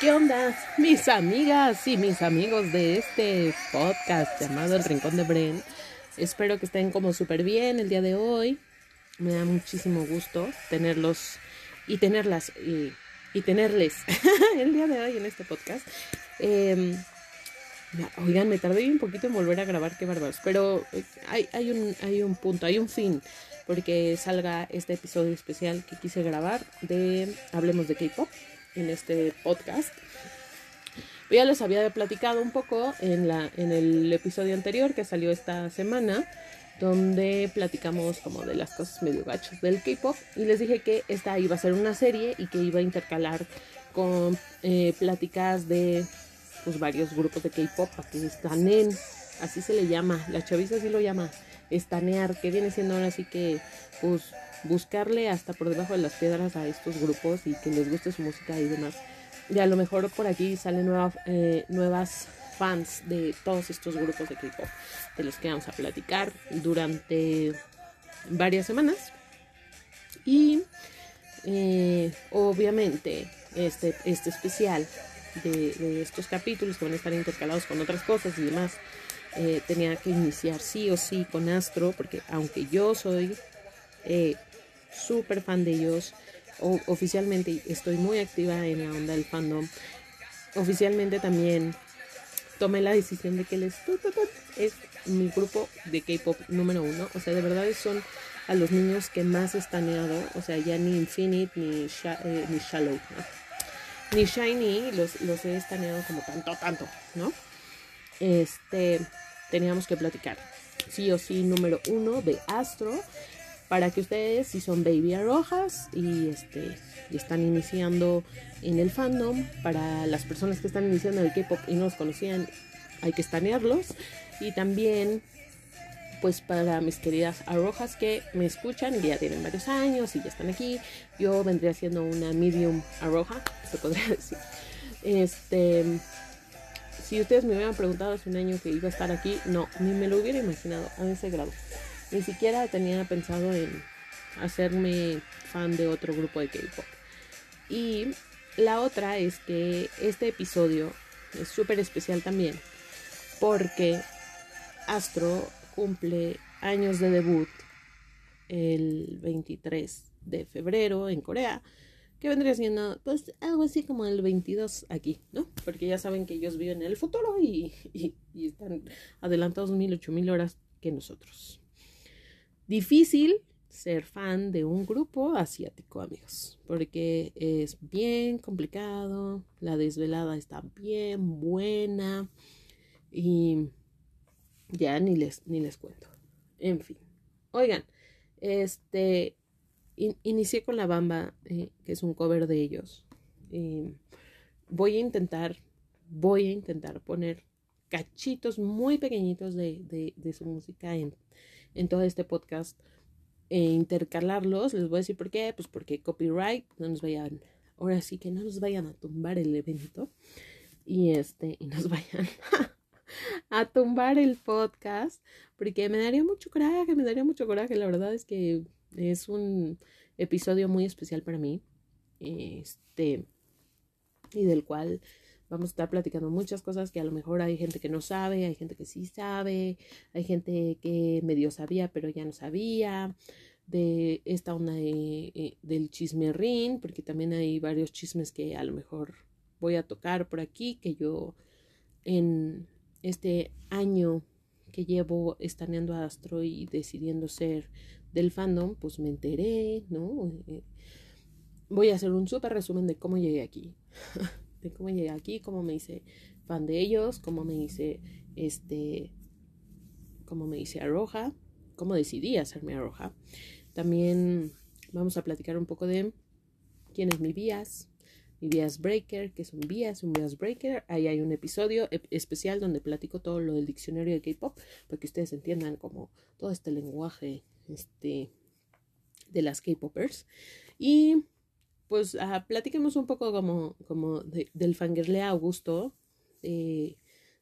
¿Qué onda, mis amigas y mis amigos de este podcast llamado El Rincón de Bren? Espero que estén como súper bien el día de hoy. Me da muchísimo gusto tenerlos y tenerlas y, tenerles el día de hoy en este podcast. Eh, oigan, me tardé un poquito en volver a grabar, qué bárbaros. Pero eh, hay, un, hay un punto, hay un fin, porque salga este episodio especial que quise grabar de Hablemos de K-Pop en este podcast. Ya les había platicado un poco en, la, en el episodio anterior que salió esta semana, donde platicamos como de las cosas medio gachos del K-Pop y les dije que esta iba a ser una serie y que iba a intercalar con eh, pláticas de pues, varios grupos de K-Pop estanen, así se le llama, la chaviza así lo llama, estanear, que viene siendo ahora así que pues buscarle hasta por debajo de las piedras a estos grupos y que les guste su música y demás. Y a lo mejor por aquí salen nueva, eh, nuevas fans de todos estos grupos de K-pop de los que vamos a platicar durante varias semanas. Y eh, obviamente este, este especial de, de, estos capítulos que van a estar intercalados con otras cosas y demás, eh, tenía que iniciar sí o sí con Astro, porque aunque yo soy eh, súper fan de ellos, oficialmente estoy muy activa en la onda del fandom, oficialmente también tomé la decisión de que les es mi grupo de K-pop número uno. O sea, de verdad son a los niños que más he estaneado. O sea, ya ni Infinite ni, eh, ni Shallow, ni Shiny los, los he estaneado como tanto, tanto, ¿no? Este, teníamos que platicar. Sí o sí, número uno de Astro. Para que ustedes, si son baby rojas y este y están iniciando en el fandom, para las personas que están iniciando el K-pop y no los conocían, hay que estanearlos. Y también, pues para mis queridas arrojas que me escuchan y ya tienen varios años y ya están aquí, yo vendría siendo una medium arroja, se podría decir. Este, si ustedes me hubieran preguntado hace un año que iba a estar aquí, no, ni me lo hubiera imaginado a ese grado. Ni siquiera tenía pensado en hacerme fan de otro grupo de K-pop. Y la otra es que este episodio es súper especial también porque Astro cumple años de debut el 23 de febrero en Corea, que vendría siendo pues algo así como el 22 aquí, ¿no? Porque ya saben que ellos viven en el futuro y, y, y están adelantados mil, ocho mil horas que nosotros. Difícil ser fan de un grupo asiático, amigos, porque es bien complicado, la desvelada está bien buena y ya ni les, ni les cuento. En fin, oigan, este, in, inicié con la bamba, eh, que es un cover de ellos. Voy a intentar, voy a intentar poner cachitos muy pequeñitos de, de, de su música en en todo este podcast e intercalarlos. Les voy a decir por qué, pues porque copyright, no nos vayan, ahora sí que no nos vayan a tumbar el evento y este, y nos vayan a tumbar el podcast, porque me daría mucho coraje, me daría mucho coraje, la verdad es que es un episodio muy especial para mí, este, y del cual Vamos a estar platicando muchas cosas que a lo mejor hay gente que no sabe, hay gente que sí sabe, hay gente que medio sabía pero ya no sabía, de esta onda de, eh, del chismerrín, porque también hay varios chismes que a lo mejor voy a tocar por aquí, que yo en este año que llevo estaneando a Astro y decidiendo ser del fandom, pues me enteré, ¿no? Eh, voy a hacer un súper resumen de cómo llegué aquí. de cómo llegué aquí, cómo me hice fan de ellos, cómo me hice este, cómo me hice arroja, cómo decidí hacerme arroja. También vamos a platicar un poco de quién es mi bias, mi bias breaker, que es un bias, un bias breaker. Ahí hay un episodio especial donde platico todo lo del diccionario de K-pop, para que ustedes entiendan como todo este lenguaje este, de las K-popers. Y pues uh, platiquemos un poco como, como de, del fangirle Augusto, eh,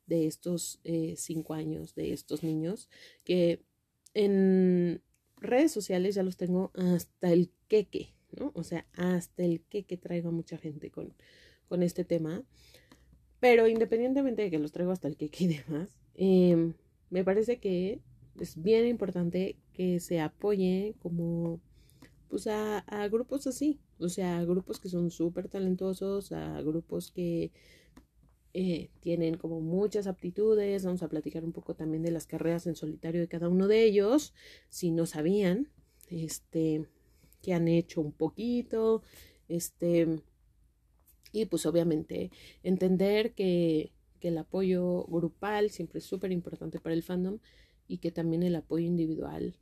de estos eh, cinco años, de estos niños, que en redes sociales ya los tengo hasta el queque, ¿no? O sea, hasta el queque traigo a mucha gente con, con este tema. Pero independientemente de que los traigo hasta el que y demás, em, me parece que es bien importante que se apoye como pues a, grupos así, o sea, a grupos que son súper talentosos, a grupos que eh, tienen como muchas aptitudes, vamos a platicar un poco también de las carreras en solitario de cada uno de ellos, si no sabían, este, que han hecho un poquito, este, y pues obviamente entender que, que el apoyo grupal siempre es súper importante para el fandom y que también el apoyo individual,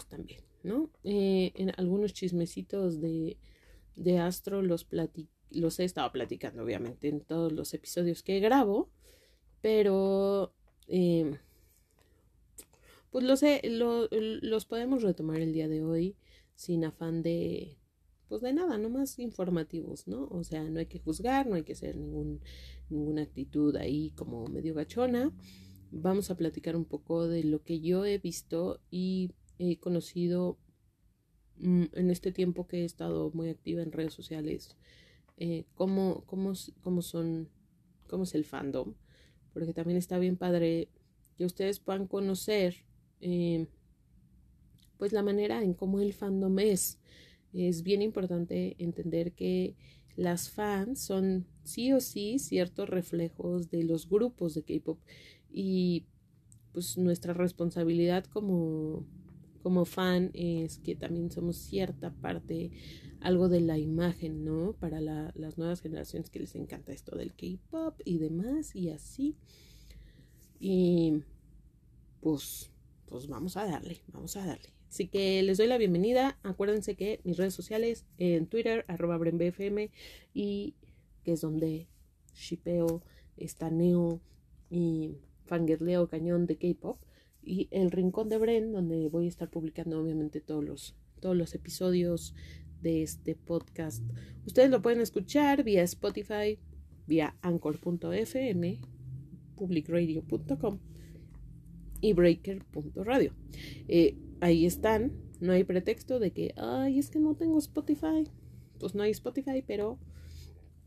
también, ¿no? Eh, en algunos chismecitos de, de Astro los, los he estado platicando, obviamente, en todos los episodios que grabo, pero eh, pues los, los podemos retomar el día de hoy sin afán de, pues de nada, nomás informativos, ¿no? O sea, no hay que juzgar, no hay que hacer ningún, ninguna actitud ahí como medio gachona vamos a platicar un poco de lo que yo he visto y he conocido mm, en este tiempo que he estado muy activa en redes sociales, eh, cómo, cómo, cómo, son, cómo es el fandom, porque también está bien padre que ustedes puedan conocer eh, pues la manera en cómo el fandom es. Es bien importante entender que las fans son sí o sí ciertos reflejos de los grupos de K-pop y pues nuestra responsabilidad como, como fan es que también somos cierta parte, algo de la imagen, ¿no? Para las nuevas generaciones que les encanta esto del K-pop y demás y así. Y pues, pues vamos a darle, vamos a darle. Así que les doy la bienvenida. Acuérdense que mis redes sociales en Twitter, arroba BrenBFM, y que es donde shipeo, estaneo y fangirleo cañón de K-pop y el Rincón de Bren, donde voy a estar publicando obviamente todos los, todos los episodios de este podcast. Ustedes lo pueden escuchar vía Spotify, vía anchor.fm, publicradio.com y breaker.radio. Eh, ahí están, no hay pretexto de que, ay, es que no tengo Spotify. Pues no hay Spotify, pero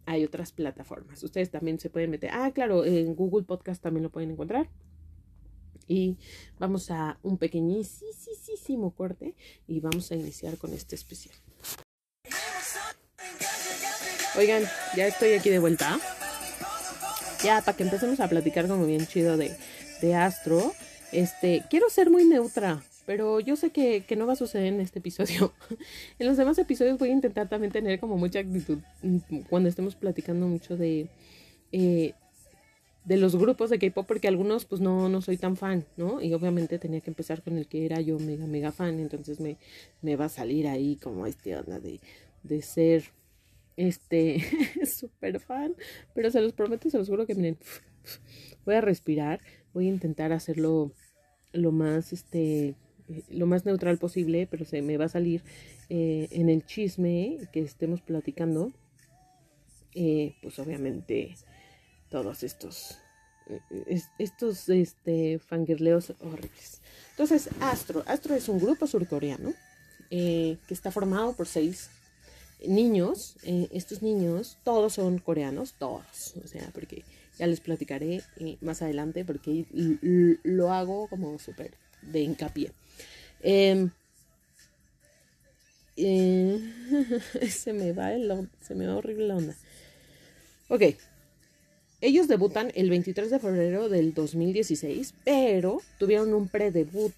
hay otras plataformas. Ustedes también se pueden meter. Ah, claro, en Google Podcast también lo pueden encontrar. Y vamos a un pequeñísimo corte y vamos a iniciar con este especial. Oigan, ya estoy aquí de vuelta. Ya, para que empecemos a platicar como bien chido de, de Astro. Este, quiero ser muy neutra. Pero yo sé que, que, no va a suceder en este episodio. en los demás episodios voy a intentar también tener como mucha actitud mm, cuando estemos platicando mucho de, eh, de los grupos de K-pop, porque algunos pues no, no soy tan fan, ¿no? Y obviamente tenía que empezar con el que era yo mega, mega fan. Entonces me, me va a salir ahí como este onda de, de ser este súper fan. Pero se los prometo, se los juro que miren, voy a respirar, voy a intentar hacerlo lo más este lo más neutral posible, pero se me va a salir eh, en el chisme que estemos platicando, eh, pues obviamente todos estos estos este fangirleos horribles. Entonces, Astro, Astro es un grupo surcoreano que está formado por seis niños. estos niños, todos son coreanos, todos, o sea, porque ya les platicaré más adelante, porque lo hago como súper de hincapié. Em, eh, se me va el, se me va horrible la onda. Ok. Ellos debutan el 23 de febrero del 2016, pero tuvieron un pre-debut.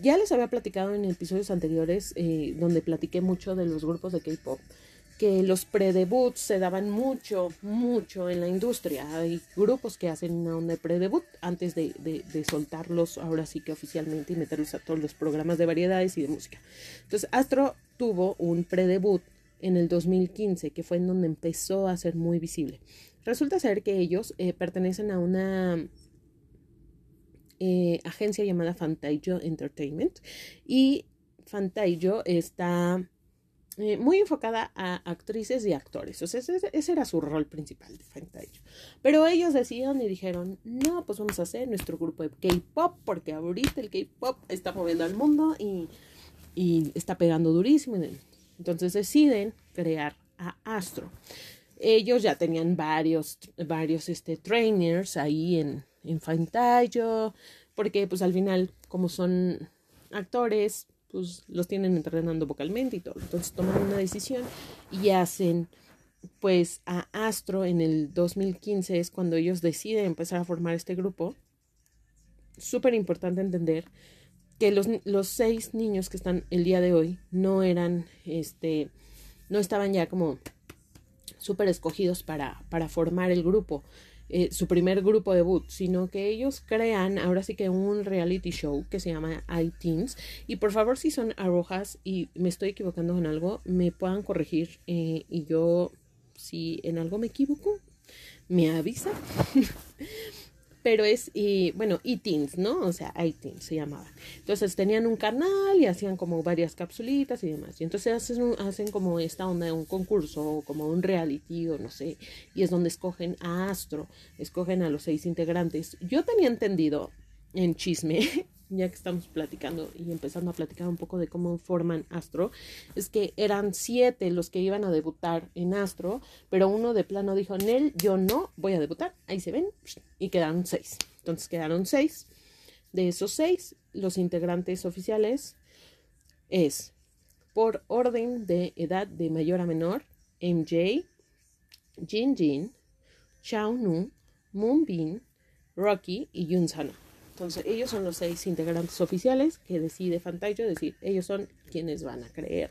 Ya les había platicado en episodios anteriores eh, donde platiqué mucho de los grupos de K-pop que los pre-debuts se daban mucho, mucho en la industria. Hay grupos que hacen una pre-debut antes de, de, soltarlos ahora sí que oficialmente y meterlos a todos los programas de variedades y de música. Entonces, Astro tuvo un pre-debut en el 2015, que fue en donde empezó a ser muy visible. Resulta ser que ellos eh, pertenecen a una eh, agencia llamada Fantayo Entertainment y Fantayo está eh, muy enfocada a actrices y actores. O sea, ese, era su rol principal de ellos. Pero ellos decidieron y dijeron, no, pues vamos a hacer nuestro grupo de K-Pop, porque ahorita el K-Pop está moviendo al mundo y, y está pegando durísimo. Entonces deciden crear a Astro. Ellos ya tenían varios, varios este, trainers ahí en, en Fantayo, porque pues al final, como son actores, pues los tienen entrenando vocalmente y todo. Entonces toman una decisión y hacen pues a Astro en el 2015 es cuando ellos deciden empezar a formar este grupo. Súper importante entender que los, los seis niños que están el día de hoy no eran, este, no estaban ya como súper escogidos para, para formar el grupo. Eh, su primer grupo debut, sino que ellos crean ahora sí que un reality show que se llama iTeens. Y por favor, si son arrojas y me estoy equivocando con algo, me puedan corregir eh, y yo, si en algo me equivoco, me avisa. pero es, y, bueno, e-teens, ¿no? O sea, iTeens se llamaban. Entonces tenían un canal y hacían como varias capsulitas y demás. Y entonces hacen, hacen como esta onda de un concurso, como un reality o no sé. Y es donde escogen a Astro, escogen a los seis integrantes. Yo tenía entendido en chisme ya que estamos platicando y empezando a platicar un poco de cómo forman Astro, es que eran siete los que iban a debutar en Astro, pero uno de plano dijo, Nel, yo no voy a debutar, ahí se ven, y quedaron seis. Entonces quedaron seis. De esos seis, los integrantes oficiales es por orden de edad de mayor a menor, MJ, Jin Jin, Chao Nu, Moonbin, Rocky y Yun Sana. Entonces, ellos son los seis integrantes oficiales que decide Fantayo, es decir, ellos son quienes van a creer,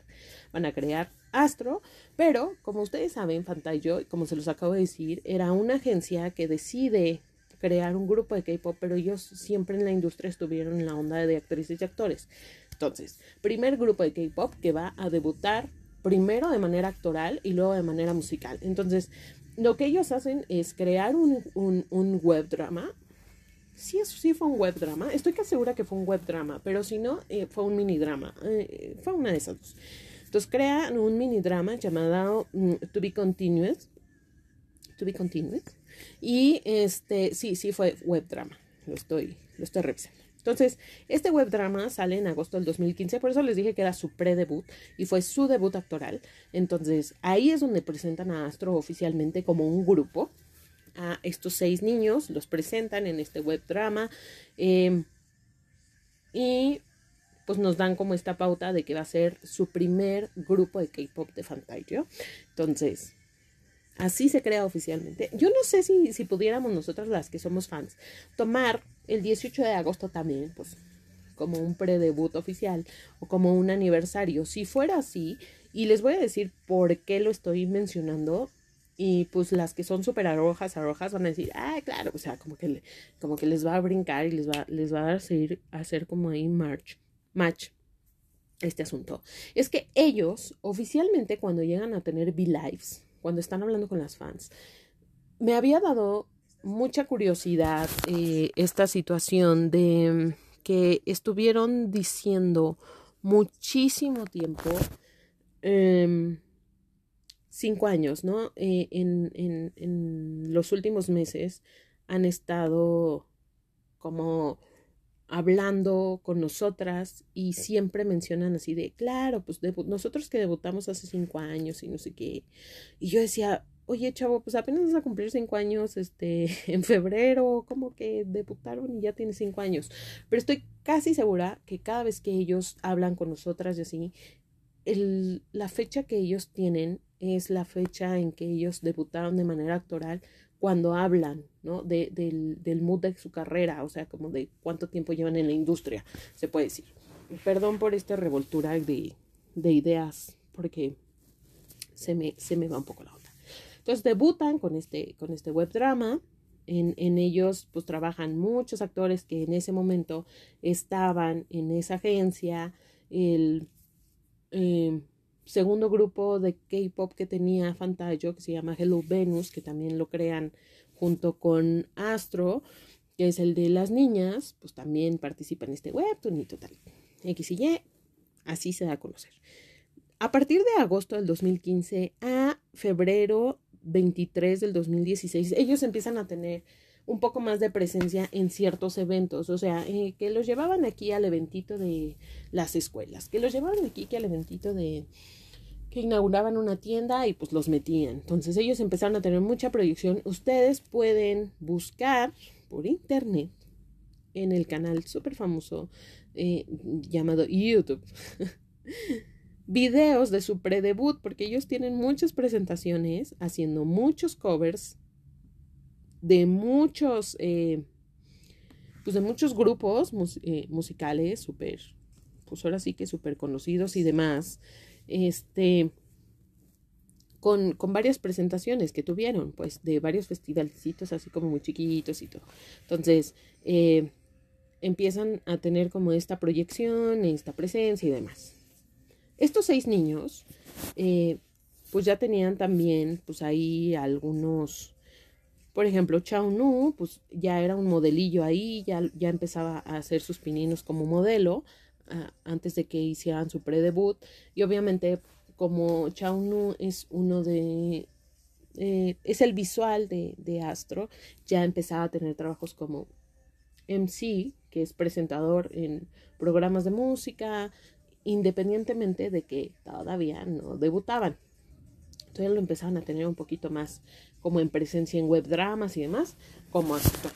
van a crear Astro, pero como ustedes saben, Fantayo, como se los acabo de decir, era una agencia que decide crear un grupo de K-pop, pero ellos siempre en la industria estuvieron en la onda de actrices y actores. Entonces, primer grupo de K-pop que va a debutar primero de manera actoral y luego de manera musical. Entonces, lo que ellos hacen es crear un, un, un web drama Sí, eso sí fue un web drama. Estoy casi segura que fue un web drama, pero si no, eh, fue un mini drama. Eh, fue una de esas dos. Entonces crean un mini drama llamado mm, To Be Continued. To Be Continued. Y este, sí, sí fue web drama. Lo estoy, lo estoy revisando. Entonces, este web drama sale en agosto del 2015, por eso les dije que era su pre-debut y fue su debut actoral. Entonces, ahí es donde presentan a Astro oficialmente como un grupo a estos seis niños, los presentan en este web drama em, y pues nos dan como esta pauta de que va a ser su primer grupo de K-pop de Fantasia. Entonces, así se crea oficialmente. Yo no sé si, si pudiéramos nosotras las que somos fans tomar el 18 de agosto también, pues como un pre-debut oficial o como un aniversario. Si fuera así, y les voy a decir por qué lo estoy mencionando, y pues las que son súper arrojas, arrojas van a decir, ah, claro, o sea, como que, como que les va a brincar y les va, les va a hacer, hacer como ahí march, match este asunto. Es que ellos, oficialmente, cuando llegan a tener V-Lives, cuando están hablando con las fans, me había dado mucha curiosidad eh, esta situación de que estuvieron diciendo muchísimo tiempo eh, cinco años, ¿no? Eh, en, en, en los últimos meses han estado como hablando con nosotras y siempre mencionan así de, claro, pues nosotros que debutamos hace cinco años y no sé qué. Y yo decía, oye, chavo, pues apenas vas a cumplir cinco años, este, en febrero, como que debutaron y ya tiene cinco años. Pero estoy casi segura que cada vez que ellos hablan con nosotras y así, el, la fecha que ellos tienen es la fecha en que ellos debutaron de manera actoral cuando hablan, ¿no? De, del, del mood de su carrera, o sea, como de cuánto tiempo llevan en la industria, se puede decir. Perdón por esta revoltura de, de ideas, porque se me, se me va un poco la onda. Entonces debutan con este, con este web drama. En, en, ellos pues trabajan muchos actores que en ese momento estaban en esa agencia. El, eh, segundo grupo de K-pop que tenía Fantayo, que se llama Hello Venus, que también lo crean junto con Astro, que es el de las niñas, pues también participa en este webtoon y total. X y Y, así se da a conocer. A partir de agosto del 2015 a febrero 23 del 2016, ellos empiezan a tener un poco más de presencia en ciertos eventos, o sea, eh, que los llevaban aquí al eventito de las escuelas, que los llevaban aquí que al eventito de que inauguraban una tienda y pues los metían. Entonces ellos empezaron a tener mucha proyección. Ustedes pueden buscar por internet en el canal súper famoso eh, llamado YouTube. videos de su predebut porque ellos tienen muchas presentaciones haciendo muchos covers de muchos eh, pues de muchos grupos eh, musicales súper pues ahora sí que súper conocidos y demás este con, con, varias presentaciones que tuvieron pues de varios festivalcitos así como muy chiquitos y todo. Entonces eh, empiezan a tener como esta proyección esta presencia y demás. Estos seis niños, pues ya tenían también, pues ahí algunos, por ejemplo, Chao Nu, pues ya era un modelillo ahí, ya, ya empezaba a hacer sus pininos como modelo ah, antes de que hicieran su pre-debut. Y obviamente, como Chao Nu es uno de eh, es el visual de, de, Astro, ya empezaba a tener trabajos como MC, que es presentador en programas de música, independientemente de que todavía no debutaban. Entonces lo empezaban a tener un poquito más como en presencia en web dramas y demás, como actor.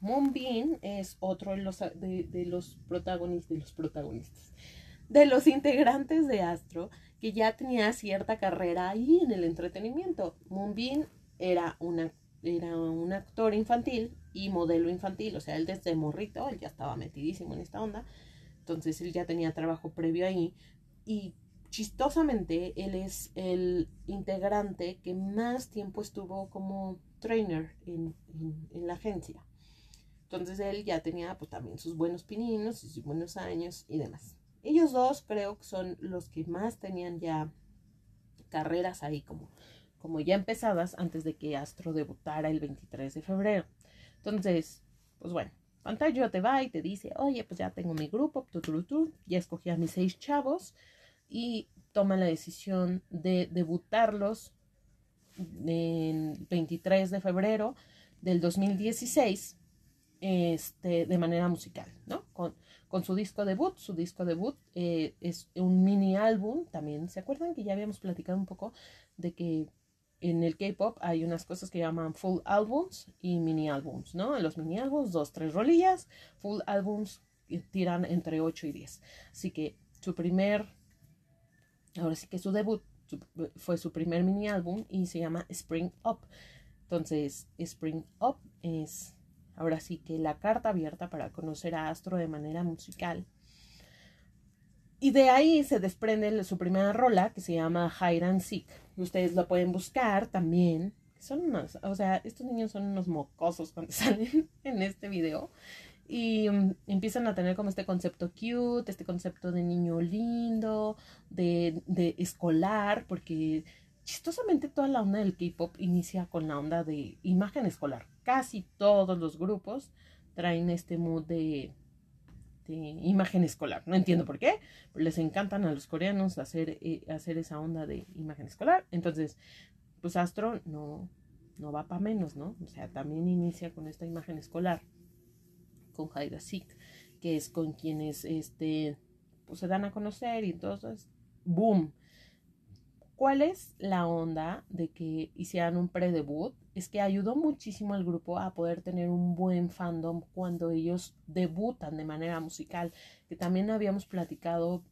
Moonbeam es otro de los, de, los protagonistas, de los protagonistas, de los integrantes de Astro, que ya tenía cierta carrera ahí en el entretenimiento. Moonbeam era, era un actor infantil y modelo infantil, o sea, él desde morrito, él ya estaba metidísimo en esta onda, entonces él ya tenía trabajo previo ahí y chistosamente él es el integrante que más tiempo estuvo como trainer en, la agencia. Entonces él ya tenía pues también sus buenos pininos y sus buenos años y demás. Ellos dos creo que son los que más tenían ya carreras ahí como, como ya empezadas antes de que Astro debutara el 23 de febrero. Entonces, pues bueno, Pantalla te va y te dice, oye, pues ya tengo mi grupo, tu, ya escogí a mis seis chavos y toma la decisión de debutarlos en 23 de febrero del 2016 este, de manera musical, ¿no? Con, con su disco debut. Su disco debut eh, es un mini álbum, también, ¿se acuerdan que ya habíamos platicado un poco de que en el K-pop hay unas cosas que llaman full albums y mini albums, ¿no? En los mini albums, dos, tres rolillas, full albums tiran entre 8 y 10. Así que su primer, ahora sí que su debut fue su primer mini álbum y se llama Spring Up. Entonces, Spring Up es ahora sí que la carta abierta para conocer a Astro de manera musical. Y de ahí se desprende su primera rola que se llama Hide and Seek. Ustedes lo pueden buscar también. Son unos, o sea, estos niños son unos mocosos cuando salen en este video. Y um, empiezan a tener como este concepto cute, este concepto de niño lindo, de, de escolar, porque chistosamente toda la onda del K-pop inicia con la onda de imagen escolar. Casi todos los grupos traen este mood de este, imagen escolar. No entiendo por qué, pero les encantan a los coreanos hacer, eh, hacer esa onda de imagen escolar. Entonces, pues Astro no, no va para menos, ¿no? O sea, también inicia con esta imagen escolar, con Haida Sik, que es con quienes este, pues, se dan a conocer y entonces, boom. ¿Cuál es la onda de que hicieran un pre-debut? es que ayudó muchísimo al grupo a poder tener un buen fandom cuando ellos debutan de manera musical, que también habíamos platicado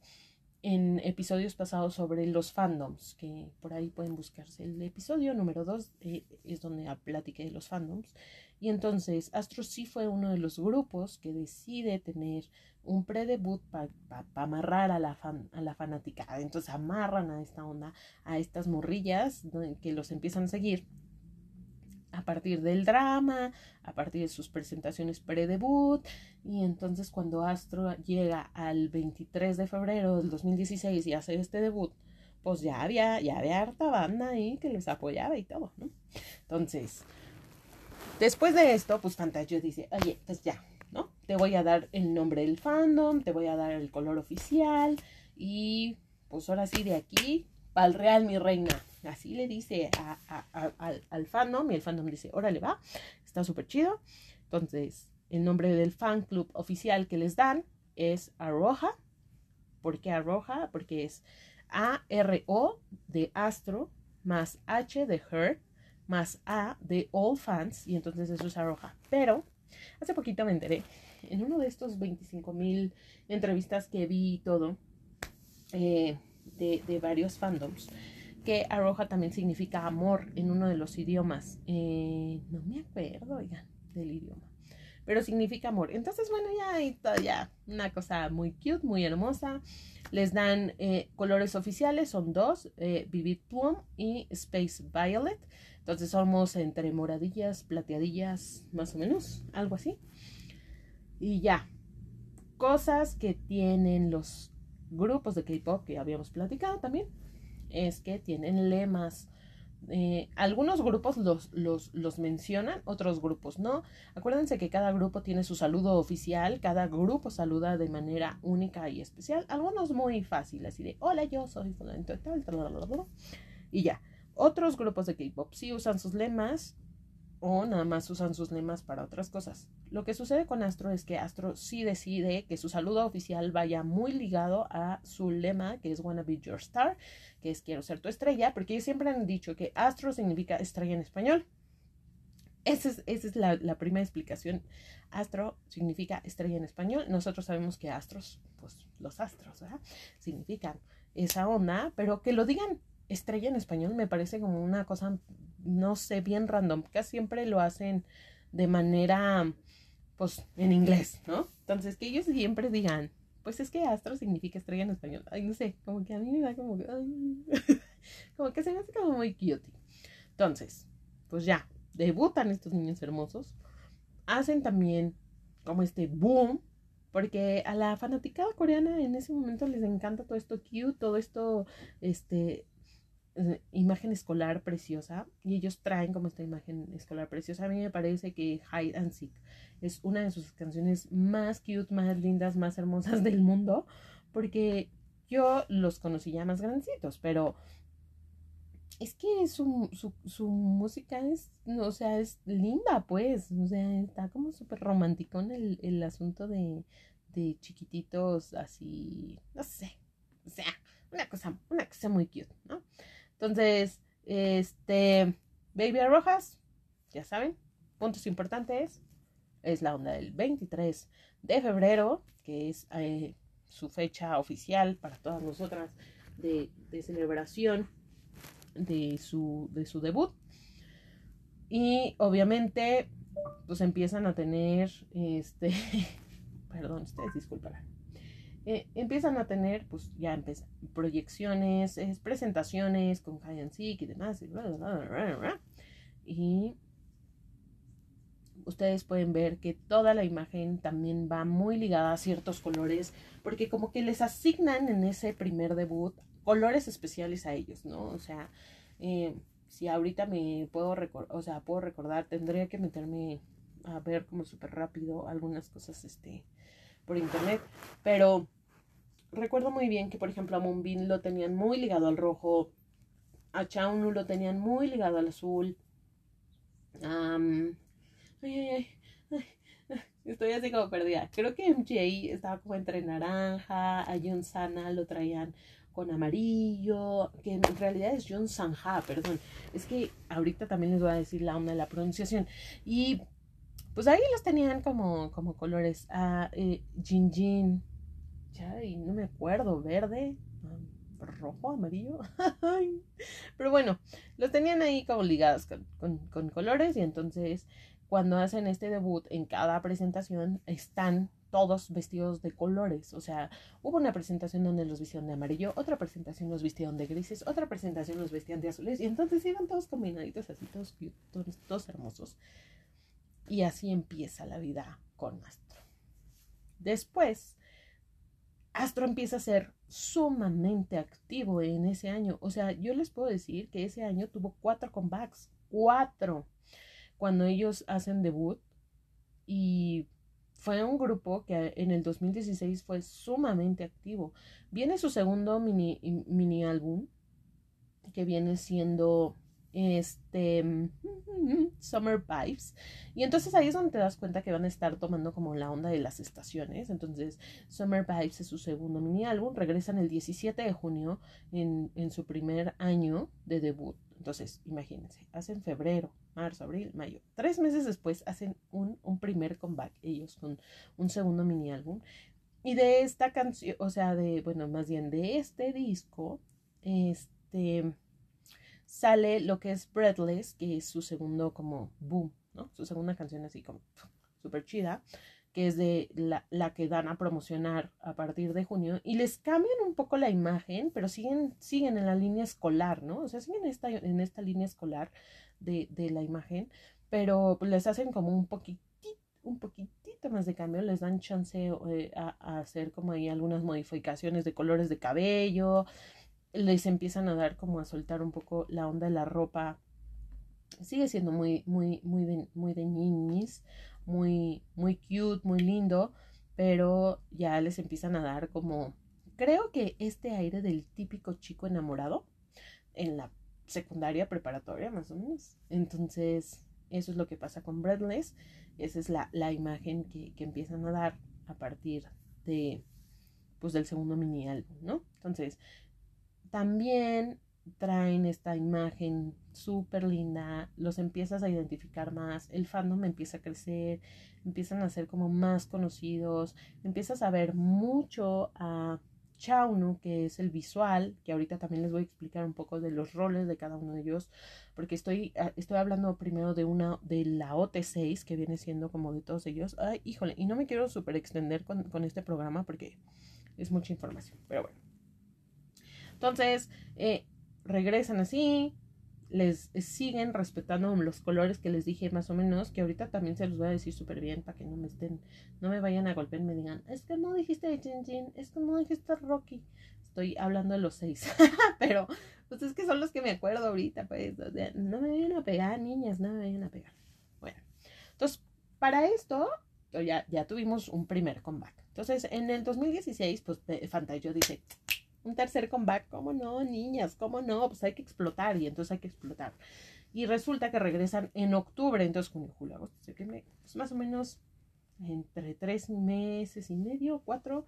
en episodios pasados sobre los fandoms, que por ahí pueden buscarse. El episodio número 2 eh, es donde platiqué de los fandoms. Y entonces Astro sí fue uno de los grupos que decide tener un pre-debut para amarrar a la, fan, a la fanática. Entonces amarran a esta onda, a estas morrillas que los empiezan a seguir a partir del drama, a partir de sus presentaciones pre-debut. Y entonces cuando Astro llega al 23 de febrero del 2016 y hace este debut, pues ya había, ya había harta banda ahí que les apoyaba y todo, ¿no? Entonces, después de esto, pues Fantasio dice, oye, pues ya, ¿no? Te voy a dar el nombre del fandom, te voy a dar el color oficial y pues ahora sí de aquí, al real mi reina, Así le dice al, fandom y el fandom dice, órale va, está súper chido. Entonces, el nombre del fan club oficial que les dan es Arroja. ¿Por qué Arroja? Porque es A-R-O de Astro más H de Her más A de All Fans y entonces eso es Aroha. Pero hace poquito me enteré en uno de estos 25 mil entrevistas que vi y todo eh, de, varios fandoms que Aroha también significa amor en uno de los idiomas. Eh, no me acuerdo, oigan, del idioma. Pero significa amor. Entonces, bueno, ya ya una cosa muy cute, muy hermosa. Les dan eh, colores oficiales, son dos, Vivid Plum y Space Violet. Entonces somos entre moradillas, plateadillas, más o menos, algo así. Y ya, cosas que tienen los grupos de K-Pop que habíamos platicado también, es que tienen lemas. Eh, algunos grupos los, los, los, mencionan, otros grupos no. Acuérdense que cada grupo tiene su saludo oficial, cada grupo saluda de manera única y especial. Algunos muy fáciles, así de hola, yo soy y ya. Otros grupos de K-pop sí usan sus lemas o nada más usan sus lemas para otras cosas. Lo que sucede con Astro es que Astro sí decide que su saludo oficial vaya muy ligado a su lema, que es Wanna Be Your Star, que es Quiero ser tu estrella, porque ellos siempre han dicho que Astro significa estrella en español. Esa es, la, la, primera explicación. Astro significa estrella en español. Nosotros sabemos que astros, pues los astros, ¿verdad? Significan esa onda, pero que lo digan estrella en español me parece como una cosa, no sé, bien random. Casi siempre lo hacen de manera, pues, en inglés, ¿no? Entonces, que ellos siempre digan, pues es que astro significa estrella en español. Ay, no sé, como que a mí me da como que, como que se me hace como muy cute. Entonces, pues ya, debutan estos niños hermosos. Hacen también como este boom porque a la fanaticada coreana en ese momento les encanta todo esto cute, todo esto, este, imagen escolar preciosa y ellos traen como esta imagen escolar preciosa. A mí me parece que Hide and Seek es una de sus canciones más cute, más lindas, más hermosas del mundo porque yo los conocí ya más grandecitos, pero es que su, su, su música es, o sea, es linda, pues, o sea, está como súper romántico el, el asunto de, de chiquititos así, no sé, o sea, una cosa, una cosa muy cute, ¿no? Entonces, este, Baby Rojas, ya saben, puntos importantes, es la onda del 23 de febrero, que es eh, su fecha oficial para todas nosotras de, celebración de su, de su debut. Y obviamente, pues empiezan a tener, este, perdón, ustedes disculparán eh, empiezan a tener, pues ya empiezan proyecciones, presentaciones con High Seek y demás. Y, ustedes pueden ver que toda la imagen también va muy ligada a ciertos colores, porque como que les asignan en ese primer debut colores especiales a ellos, ¿no? O sea, eh, si ahorita me puedo recordar, o sea, puedo recordar, tendría que meterme a ver como súper rápido algunas cosas, este, por internet, pero recuerdo muy bien que, por ejemplo, a Moonbin lo tenían muy ligado al rojo, a Chaunu lo tenían muy ligado al azul. ay, estoy así como perdida. Creo que MJ estaba como entre naranja, a John Sana lo traían con amarillo, que en realidad es John Sanja, perdón. Es que ahorita también les voy a decir la onda de la pronunciación. Y pues ahí los tenían como, como colores. A eh, Jin, ya, y no me acuerdo, verde, rojo, amarillo. Pero bueno, los tenían ahí como ligados con, colores y entonces cuando hacen este debut en cada presentación están todos vestidos de colores. O sea, hubo una presentación donde los vistieron de amarillo, otra presentación los vistieron de grises, otra presentación los vestían de azules y entonces iban todos combinaditos así, todos todos, todos hermosos. Y así empieza la vida con Astro. Después, Astro empieza a ser sumamente activo en ese año. O sea, yo les puedo decir que ese año tuvo cuatro comebacks. Cuatro. Cuando ellos hacen debut. Y fue un grupo que en el 2016 fue sumamente activo. Viene su segundo mini, mini álbum, que viene siendo este Summer Vibes. Y entonces ahí es donde te das cuenta que van a estar tomando como la onda de las estaciones. Entonces Summer Vibes es su segundo mini álbum. Regresan el 17 de junio en, en su primer año de debut. Entonces imagínense hacen febrero marzo abril mayo. Tres meses después hacen un, un primer comeback ellos con un segundo mini álbum. Y de esta canción o sea de bueno más bien de este disco este sale lo que es Breathless, que es su segundo como boom, ¿no? Su segunda canción así como súper chida, que es de la, la, que dan a promocionar a partir de junio, y les cambian un poco la imagen, pero siguen, siguen en la línea escolar, ¿no? O sea, siguen esta, en esta línea escolar de, de la imagen, pero les hacen como un poquitito, un poquitito más de cambio, les dan chance eh, a, a, hacer como ahí algunas modificaciones de colores de cabello, les empiezan a dar como a soltar un poco la onda de la ropa. Sigue siendo muy, muy, muy de, muy de niñis, muy, muy cute, muy lindo, pero ya les empiezan a dar como, creo que este aire del típico chico enamorado en la secundaria preparatoria más o menos. Entonces, eso es lo que pasa con Breadless. Esa es la, la imagen que, que, empiezan a dar a partir de, pues, del segundo mini álbum, ¿no? Entonces, también traen esta imagen súper linda, los empiezas a identificar más, el fandom empieza a crecer, empiezan a ser como más conocidos, empiezas a ver mucho a Chauno, que es el visual, que ahorita también les voy a explicar un poco de los roles de cada uno de ellos, porque estoy, ah, estoy hablando primero de una, de la OT6, que viene siendo como de todos ellos. Ay, híjole, y no me quiero súper extender con, con este programa porque es mucha información, pero bueno. Entonces, eh, regresan así, les siguen respetando los colores que les dije más o menos, que ahorita también se los voy a decir súper bien para que no me estén, no me vayan a golpear y me digan, es que no dijiste Jin Jin, es que no dijiste Rocky. Estoy hablando de los seis, pero pues es que son los que me acuerdo ahorita, pues, no me vayan a pegar, niñas, no me vayan a pegar. Bueno, entonces, para esto, ya, ya tuvimos un primer comeback. Entonces, en el 2016, pues, Fantayo dice, un tercer comeback, ¿cómo no, niñas? ¿Cómo no? Pues hay que explotar y entonces hay que explotar. Y resulta que regresan en octubre, entonces junio, julio, agosto, septiembre, pues más o menos entre tres meses y medio, cuatro,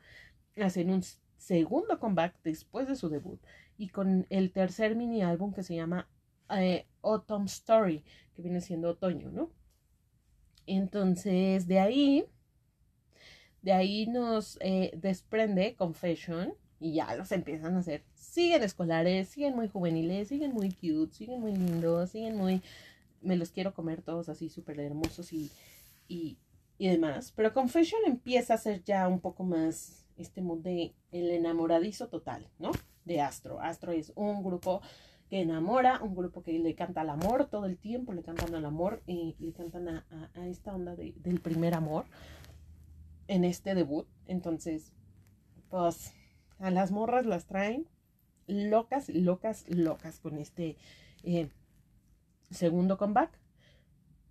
hacen un segundo comeback después de su debut y con el tercer mini álbum que se llama eh, Autumn Story, que viene siendo otoño, ¿no? Entonces, de ahí, de ahí nos eh, desprende Confession, y ya los empiezan a hacer. Siguen escolares, siguen muy juveniles, siguen muy cute, siguen muy lindos, siguen muy... Me los quiero comer todos así súper hermosos y, y, y, demás. Pero Confession empieza a ser ya un poco más este mood de el enamoradizo total, ¿no? De Astro. Astro es un grupo que enamora, un grupo que le canta al amor todo el tiempo, le cantan al amor y le cantan a, a, a esta onda de, del primer amor en este debut. Entonces, pues a las morras las traen locas, locas, locas con este eh, segundo comeback.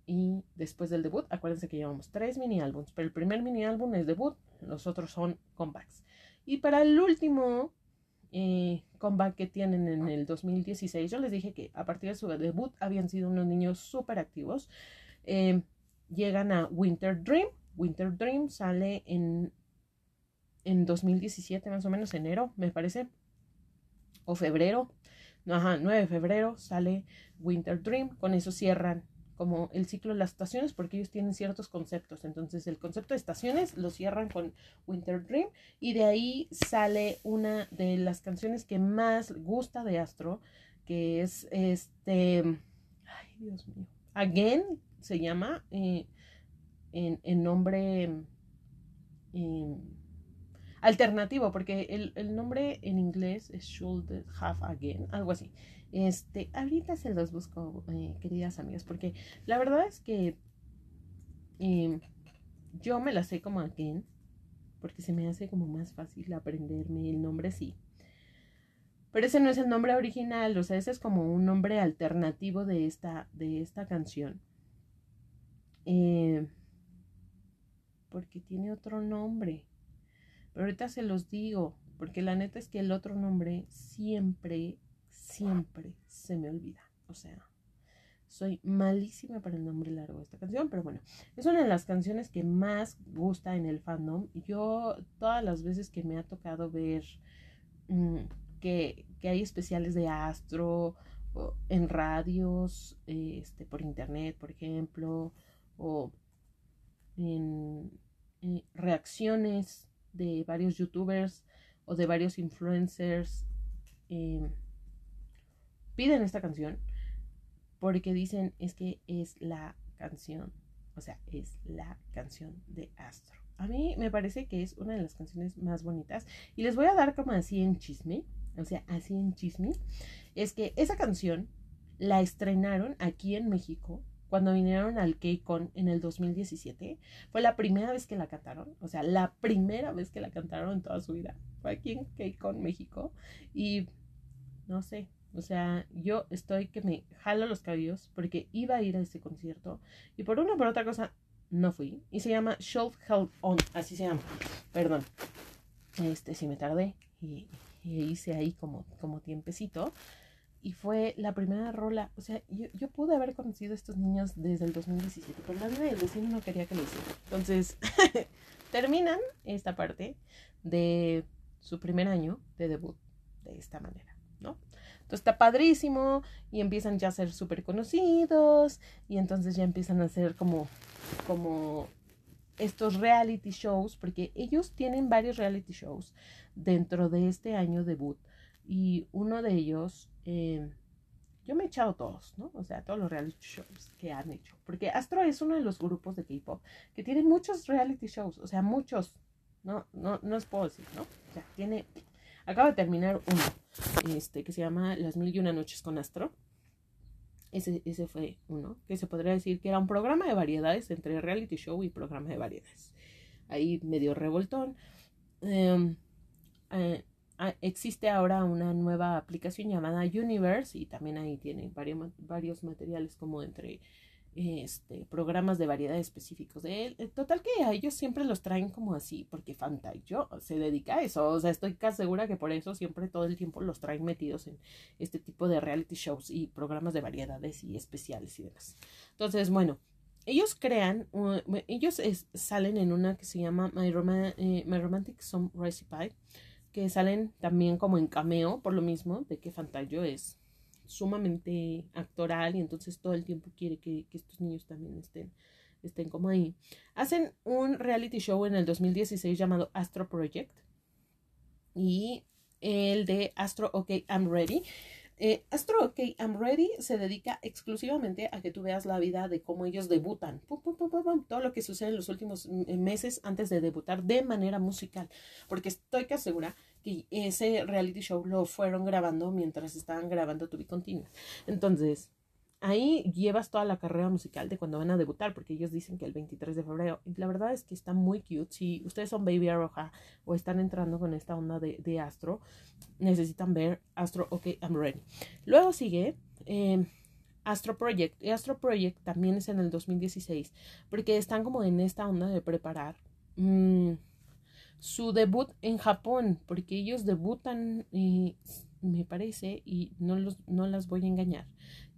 Y después del debut, acuérdense que llevamos tres mini álbums, pero el primer mini álbum es debut, los otros son comebacks. Y para el último eh, comeback que tienen en el 2016, yo les dije que a partir de su debut habían sido unos niños súper activos. Eh, llegan a Winter Dream. Winter Dream sale en en 2017, más o menos enero, me parece, o febrero, no, ajá, 9 de febrero sale Winter Dream, con eso cierran como el ciclo de las estaciones porque ellos tienen ciertos conceptos, entonces el concepto de estaciones lo cierran con Winter Dream y de ahí sale una de las canciones que más gusta de Astro, que es este, ay Dios mío, Again se llama eh, en, en, nombre... Eh, alternativo, porque el, el, nombre en inglés es Should Have Again, algo así. Este, ahorita se los busco, eh, queridas amigas, porque la verdad es que eh, yo me la sé como Again, porque se me hace como más fácil aprenderme el nombre sí. Pero ese no es el nombre original, o sea, ese es como un nombre alternativo de esta, de esta canción. Eh, porque tiene otro nombre. Pero ahorita se los digo, porque la neta es que el otro nombre siempre, siempre se me olvida. O sea, Soy malísima para el nombre largo de esta canción, pero bueno, es una de las canciones que más gusta en el fandom. Yo todas las veces que me ha tocado ver mm, que, hay especiales de Astro en radios, este, por internet, por ejemplo, o en, reacciones de varios youtubers o de varios influencers em, piden esta canción porque dicen es que es la canción, o sea, es la canción de Astro. A mí me parece que es una de las canciones más bonitas y les voy a dar como así en chisme, o sea, así en chisme, es que esa canción la estrenaron aquí en México cuando vinieron al K-Con en el 2017. Fue la primera vez que la cantaron, o sea, la primera vez que la cantaron en toda su vida. Fue aquí en K-Con, México. Y no sé, o sea, yo estoy que me jalo los cabellos porque iba a ir a ese concierto y por una o por otra cosa no fui. Y se llama Show Held On, así se llama. Perdón. Este, sí me tardé y, hice ahí como, como tiempecito y fue la primera rola. O sea, yo, pude haber conocido a estos niños desde el 2017, pero la vida del vecino no quería que lo hiciera. Entonces, terminan esta parte de su primer año de debut de esta manera, ¿no? Entonces está padrísimo y empiezan ya a ser súper conocidos y entonces ya empiezan a hacer como, como estos reality shows, porque ellos tienen varios reality shows dentro de este año debut y uno de ellos, eh, yo me he echado todos, ¿no? O sea, todos los reality shows que han hecho. Porque Astro es uno de los grupos de K-pop que tiene muchos reality shows, o sea, muchos. No, no, no les puedo decir, ¿no? O sea, tiene. Acaba de terminar uno, este, que se llama Las Mil y Una Noches con Astro. Ese, ese fue uno, que se podría decir que era un programa de variedades entre reality show y programa de variedades. Ahí medio revoltón. Em, eh, Ah, existe ahora una nueva aplicación llamada Universe y también ahí tienen varios, varios materiales como entre este, programas de variedad específicos de él. Total que a ellos siempre los traen como así, porque yo se dedica a eso. O sea, estoy casi segura que por eso siempre todo el tiempo los traen metidos en este tipo de reality shows y programas de variedades y especiales y demás. Entonces, bueno, ellos crean, ellos salen en una que se llama My, eh, My Romantic Some Recipe que salen también como en cameo, por lo mismo, de que Fantayo es sumamente actoral y entonces todo el tiempo quiere que, estos niños también estén, estén como ahí. Hacen un reality show en el 2016 llamado Astro Project y el de Astro OK I'm Ready eh, Astro OK I'm Ready se dedica exclusivamente a que tú veas la vida de cómo ellos debutan, todo lo que sucede en los últimos eh, meses antes de debutar de manera musical, porque estoy que asegura que ese reality show lo fueron grabando mientras estaban grabando To Be Continuous. Entonces, ahí llevas toda la carrera musical de cuando van a debutar, porque ellos dicen que el 23 de febrero. Y la verdad es que está muy cute. Si ustedes son Baby Aroja o están entrando con esta onda de, Astro, necesitan ver Astro OK, I'm Ready. Luego sigue em, Astro Project. Y Astro Project también es en el 2016, porque están como en esta onda de preparar. Mm, su debut en Japón, porque ellos debutan, y, me parece, y no, los, no las voy a engañar,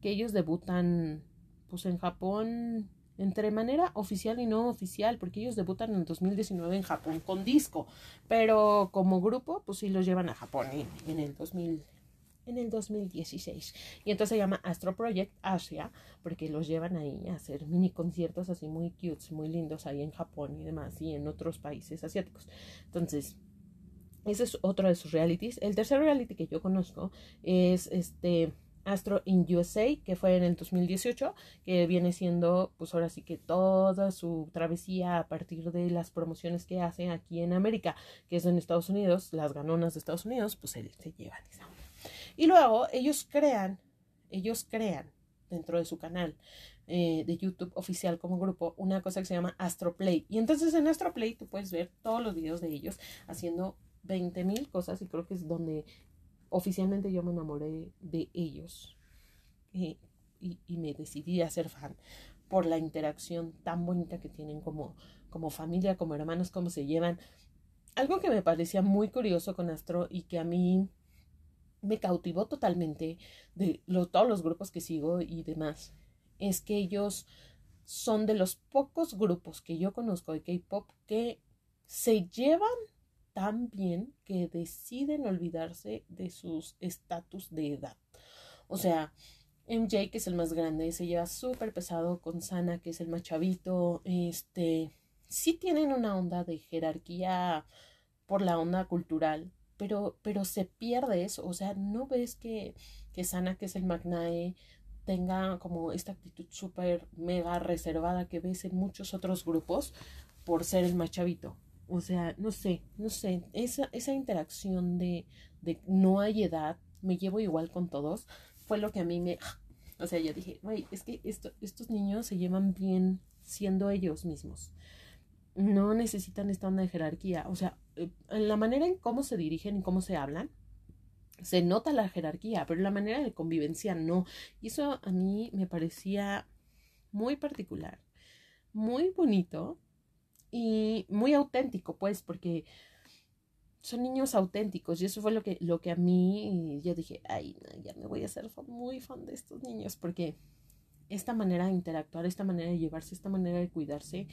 que ellos debutan pues en Japón entre manera oficial y no oficial, porque ellos debutan en 2019 en Japón con disco, pero como grupo pues sí los llevan a Japón en, el 2000 en el 2016. Y entonces se llama Astro Project Asia, porque los llevan ahí a hacer mini conciertos así muy cute, muy lindos ahí en Japón y demás, y en otros países asiáticos. Entonces, ese es otro de sus realities. El tercer reality que yo conozco es este Astro in USA, que fue en el 2018, que viene siendo, pues ahora sí que toda su travesía a partir de las promociones que hace aquí en América, que es en Estados Unidos, las ganonas de Estados Unidos, pues él se lleva esa Y luego ellos crean, ellos crean dentro de su canal eh, de YouTube oficial como grupo una cosa que se llama Astro Play. Y entonces en Astro Play tú puedes ver todos los videos de ellos haciendo 20 mil cosas y creo que es donde oficialmente yo me enamoré de ellos y, me decidí a ser fan por la interacción tan bonita que tienen como, como familia, como hermanos, cómo se llevan. Algo que me parecía muy curioso con Astro y que a mí me cautivó totalmente de todos los grupos que sigo y demás es que ellos son de los pocos grupos que yo conozco de K-Pop que se llevan tan bien que deciden olvidarse de sus estatus de edad. O sea, MJ, que es el más grande, se lleva súper pesado con Sana, que es el más chavito. Este, sí tienen una onda de jerarquía por la onda cultural, pero, pero se pierde eso. O sea, no ves que, que Sana, que es el magnae, tenga como esta actitud súper mega reservada que ves en muchos otros grupos por ser el más chavito. O sea, no sé, no sé, esa, esa interacción de, de no hay edad, me llevo igual con todos, fue lo que a mí me... O sea, yo dije, güey, es que esto, estos niños se llevan bien siendo ellos mismos. No necesitan esta onda de jerarquía. O sea, en eh, la manera en cómo se dirigen y cómo se hablan, se nota la jerarquía, pero la manera de convivencia no. Eso a mí me parecía muy particular, muy bonito y muy auténtico, pues, porque son niños auténticos y eso fue lo que, lo que a mí, yo dije, ay, ya me voy a hacer muy fan de estos niños, porque esta manera de interactuar, esta manera de llevarse, esta manera de cuidarse,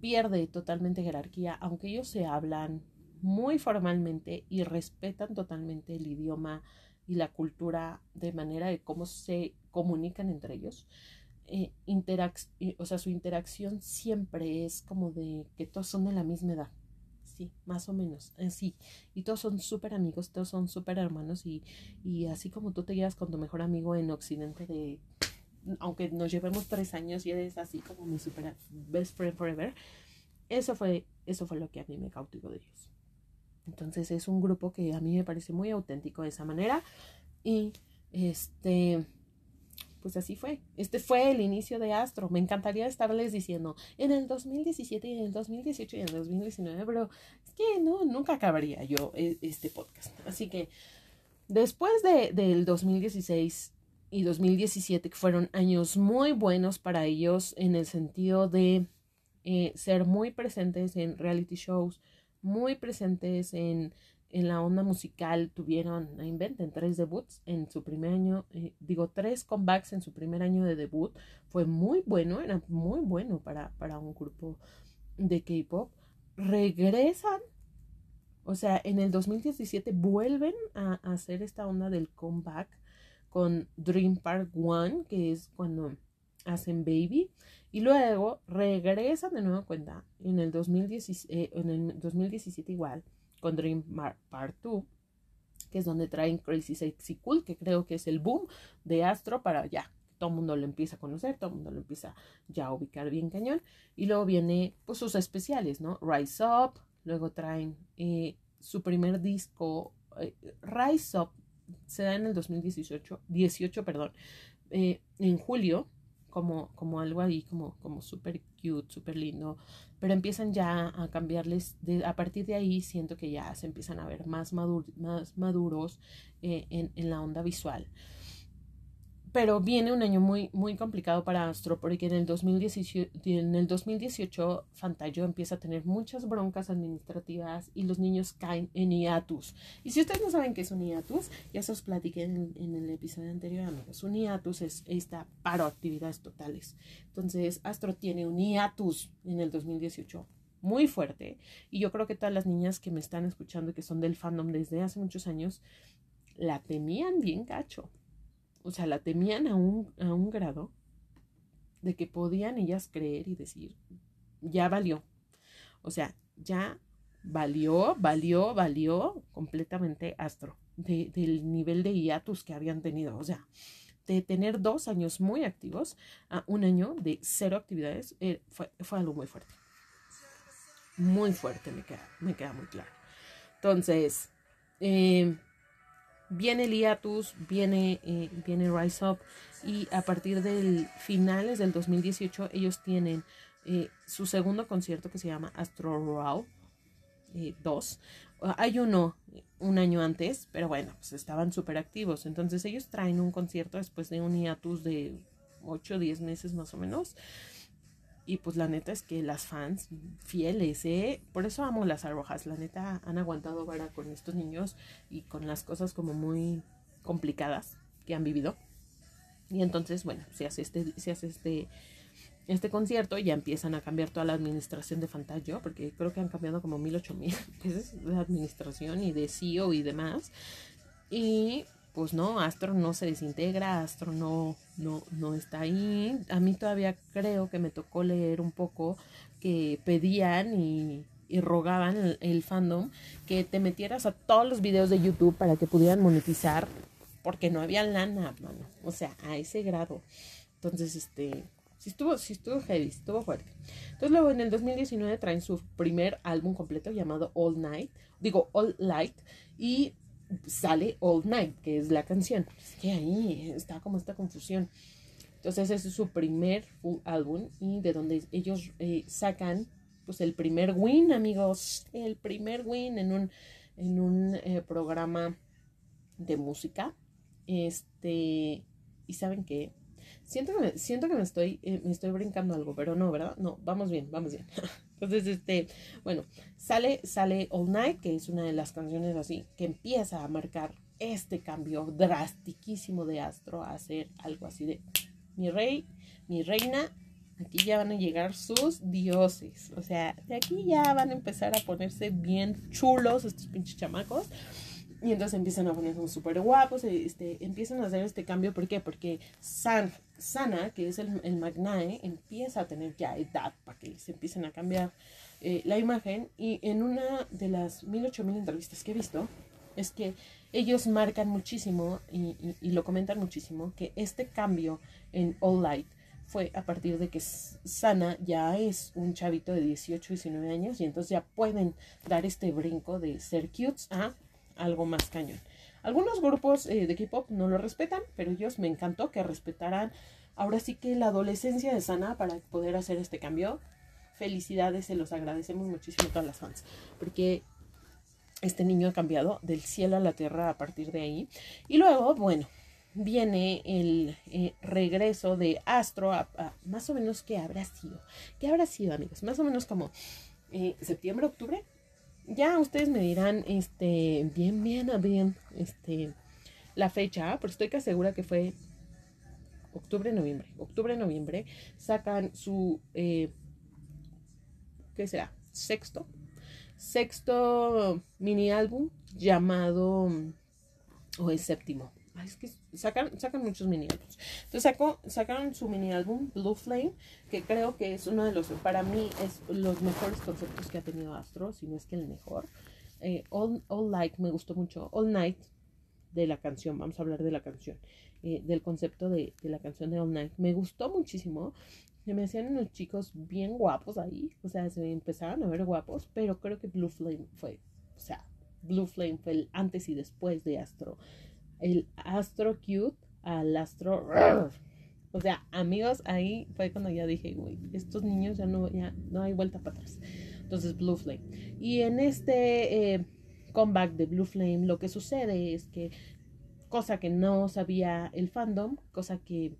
pierde totalmente jerarquía, aunque ellos se hablan muy formalmente y respetan totalmente el idioma y la cultura de manera de cómo se comunican entre ellos. Eh, o sea, su interacción siempre es como de que todos son de la misma edad. Sí, más o menos, sí. Y todos son súper amigos, todos son súper hermanos y, y así como tú te llevas con tu mejor amigo en Occidente de, aunque nos llevemos tres años y eres así como mi super best friend forever, eso fue, eso fue lo que a mí me cautivó de ellos. Entonces es un grupo que a mí me parece muy auténtico de esa manera. Y este, pues así fue. Este fue el inicio de Astro. Me encantaría estarles diciendo en el 2017 y en el 2018 y en el 2019, pero es que no, nunca acabaría yo e, este podcast. Así que después de, del 2016 y 2017, que fueron años muy buenos para ellos en el sentido de eh, ser muy presentes en reality shows, muy presentes en, en la onda musical. Tuvieron, inventen, tres debuts en su primer año, eh, digo, tres comebacks en su primer año de debut. Fue muy bueno, era muy bueno para, para un grupo de K-pop. Regresan, o sea, en el 2017 vuelven a, hacer esta onda del comeback con Dream Park One, que es cuando hacen Baby. Y luego regresan de nuevo cuenta en el, 2017, eh, en el 2017 igual con Dream Part 2, que es donde traen Crazy Sexy Cool, que creo que es el boom de Astro para ya. Todo el mundo lo empieza a conocer, todo el mundo lo empieza ya a ubicar bien cañón. Y luego viene pues sus especiales, ¿no? Rise Up, luego traen eh, su primer disco, eh, Rise Up, se da en el 2018, 18, perdón, en julio, como, como algo ahí como, como súper cute, súper lindo, pero empiezan ya a cambiarles, de, a partir de ahí siento que ya se empiezan a ver más, más maduros eh, en, en la onda visual pero viene un año muy, muy complicado para Astro porque en el, 2018, en el 2018 Fantayo empieza a tener muchas broncas administrativas y los niños caen en hiatus. Y si ustedes no saben qué es un hiatus, ya se os platiqué en, el episodio anterior, amigos. Un hiatus es esta paro actividades totales. Entonces, Astro tiene un hiatus en el 2018 muy fuerte y yo creo que todas las niñas que me están escuchando que son del fandom desde hace muchos años la temían bien gacho o sea, la temían a un, a un grado de que podían ellas creer y decir, ya valió. O sea, ya valió, valió, valió completamente Astro del nivel de hiatus que habían tenido. O sea, de tener dos años muy activos a un año de cero actividades eh, fue, fue, algo muy fuerte. Muy fuerte, me queda, me queda muy claro. Entonces, eh, viene el hiatus, viene, eh, viene Rise Up y a partir del finales del 2018 ellos tienen eh, su segundo concierto que se llama Astro Raw 2. Eh, hay uno un año antes, pero bueno, pues estaban súper activos. Entonces ellos traen un concierto después de un hiatus de 8 o 10 meses más o menos. Y pues la neta es que las fans fieles, ¿eh? Por eso amo las arrojas. La neta han aguantado vara con estos niños y con las cosas como muy complicadas que han vivido. Y entonces, bueno, se hace este, se hace este, este concierto, ya empiezan a cambiar toda la administración de Fantagio, porque creo que han cambiado como mil, ocho mil veces de administración y de CEO y demás. Y pues no, Astro no se desintegra, Astro no, no, no está ahí. A mí todavía creo que me tocó leer un poco que pedían y, y rogaban el, fandom que te metieras a todos los videos de YouTube para que pudieran monetizar, porque no había lana, mano. O sea, a ese grado. Entonces, este, sí estuvo, sí estuvo heavy, estuvo fuerte. Entonces luego en el 2019 traen su primer álbum completo llamado All Night, digo All Light, y sale All Night, que es la canción. Es que ahí está como esta confusión. Entonces ese es su primer full álbum y de donde ellos eh, sacan pues el primer win, amigos, el primer win en un, en un eh, programa de música. Este, y saben que siento que siento que me estoy, eh, me estoy brincando algo, pero no, ¿verdad? No, vamos bien, vamos bien. Entonces, este, bueno, sale, sale All Night, que es una de las canciones así, que empieza a marcar este cambio drastiquísimo de Astro a hacer algo así de mi rey, mi reina, aquí ya van a llegar sus dioses. O sea, de aquí ya van a empezar a ponerse bien chulos estos pinches chamacos. Y entonces empiezan a ponerse súper guapos, este, empiezan a hacer este cambio. ¿Por qué? Porque San, Sana, que es el, el Magnae, empieza a tener ya edad para que se empiecen a cambiar eh, la imagen. Y en una de las mil, ocho mil entrevistas que he visto, es que ellos marcan muchísimo y, lo comentan muchísimo que este cambio en All Light fue a partir de que Sana ya es un chavito de 18, 19 años y entonces ya pueden dar este brinco de ser cutes a algo más cañón. Algunos grupos eh, de K-pop no lo respetan, pero ellos me encantó que respetaran ahora sí que la adolescencia de Sana para poder hacer este cambio. Felicidades, se los agradecemos muchísimo a todas las fans, porque este niño ha cambiado del cielo a la tierra a partir de ahí. Y luego, bueno, viene el eh, regreso de Astro a, más o menos qué habrá sido. ¿Qué habrá sido, amigos? Más o menos como eh, septiembre, octubre, ya ustedes me dirán, este, bien, bien, bien, este, la fecha, pero estoy casi segura que fue octubre, noviembre. Octubre, noviembre, sacan su, eh, ¿qué será? Sexto, sexto mini álbum llamado, o el séptimo, Es que sacan, sacan muchos mini álbumes. Entonces sacó, sacaron su mini álbum Blue Flame, que creo que es uno de los, para mí, es los mejores conceptos que ha tenido Astro, si no es que el mejor. Eh, All, All me gustó mucho. All Night de la canción, vamos a hablar de la canción, eh, del concepto de, de, la canción de All Night. Me gustó muchísimo. Se me hacían unos chicos bien guapos ahí, o sea, se empezaron a ver guapos, pero creo que Blue Flame fue, o sea, Blue Flame fue el antes y después de Astro el Astro Cute al Astro. O sea, amigos, ahí fue cuando ya dije, güey, estos niños ya no, ya no hay vuelta para atrás. Entonces, Blue Flame. Y en este eh, comeback de Blue Flame, lo que sucede es que, cosa que no sabía el fandom, cosa que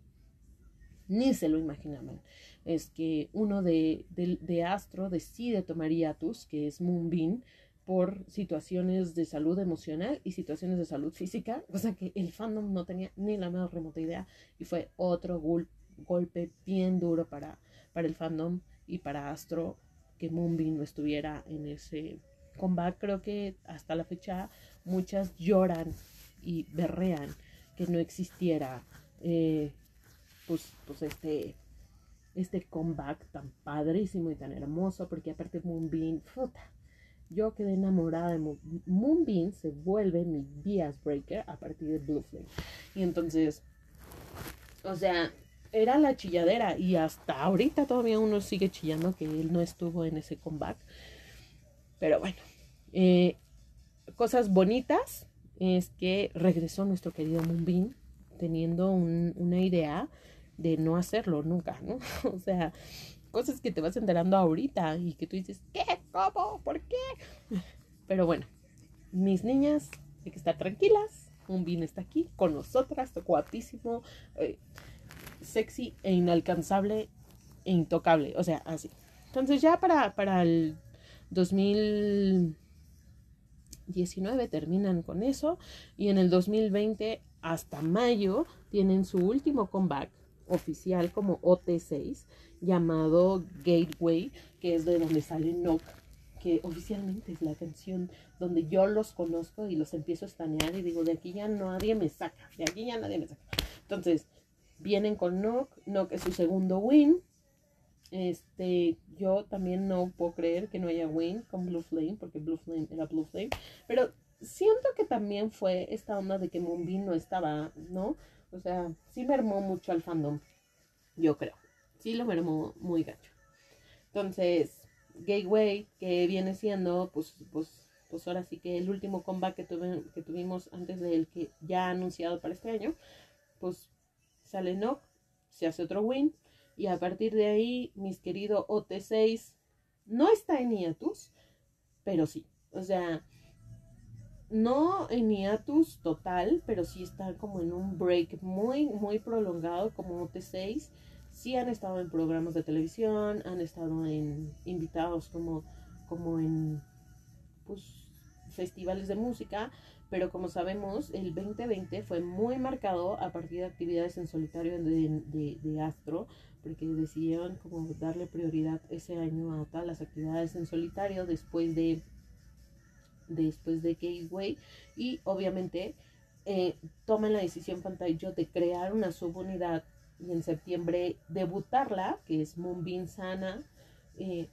ni se lo imaginaban, es que uno de, de, de Astro decide tomar hiatus, que es Moonbeam, por situaciones de salud emocional y situaciones de salud física, cosa que el fandom no tenía ni la más remota idea y fue otro gol golpe bien duro para, para el fandom y para Astro que Moonbeam no estuviera en ese combate. Creo que hasta la fecha muchas lloran y berrean que no existiera eh, pues, pues este este comeback tan padrísimo y tan hermoso porque aparte Moonbeam, puta, yo quedé enamorada de Moon Moonbeam, se vuelve mi Bias Breaker a partir de Blue Flame. Y entonces, o sea, era la chilladera y hasta ahorita todavía uno sigue chillando que él no estuvo en ese comeback. Pero bueno, eh, cosas bonitas es que regresó nuestro querido Moonbeam teniendo un, una idea de no hacerlo nunca, ¿no? o sea, cosas que te vas enterando ahorita y que tú dices, ¿qué? ¿Cómo? ¿Por qué? Pero bueno, mis niñas, hay que estar tranquilas. Un bien está aquí con nosotras, guapísimo, eh, sexy e inalcanzable e intocable. O sea, así. Entonces ya para, para el 2019 terminan con eso y en el 2020 hasta mayo tienen su último comeback oficial como OT6 llamado Gateway, que es de donde sale Nock, que oficialmente es la canción donde yo los conozco y los empiezo a estanear y digo, de aquí ya nadie me saca, de aquí ya nadie me saca. Entonces, vienen con Nock, Nock es su segundo win. Este, yo también no puedo creer que no haya win con Blue Flame, porque Blue Flame era Blue Flame, pero siento que también fue esta onda de que Moonbeam no estaba, ¿no? O sea, sí mermó mucho al fandom, yo creo. Sí lo mermó muy gacho. Entonces, Gateway, que viene siendo, pues, pues, pues ahora sí que el último comeback que, tuvimos antes del que ya anunciado para este año, pues sale Nock, se hace otro win, y a partir de ahí, mis queridos OT6 no está en hiatus, pero sí. O sea, no en hiatus total, pero sí está como en un break muy, muy prolongado como OT6. Sí han estado en programas de televisión, han estado en invitados como, como en pues, festivales de música, pero como sabemos, el 2020 fue muy marcado a partir de actividades en solitario de, de Astro, porque decidieron como darle prioridad ese año a todas las actividades en solitario después de después de Gateway y obviamente eh, toman la decisión pantalla de crear una subunidad y en septiembre debutarla, que es Moonbeam Sana, eh,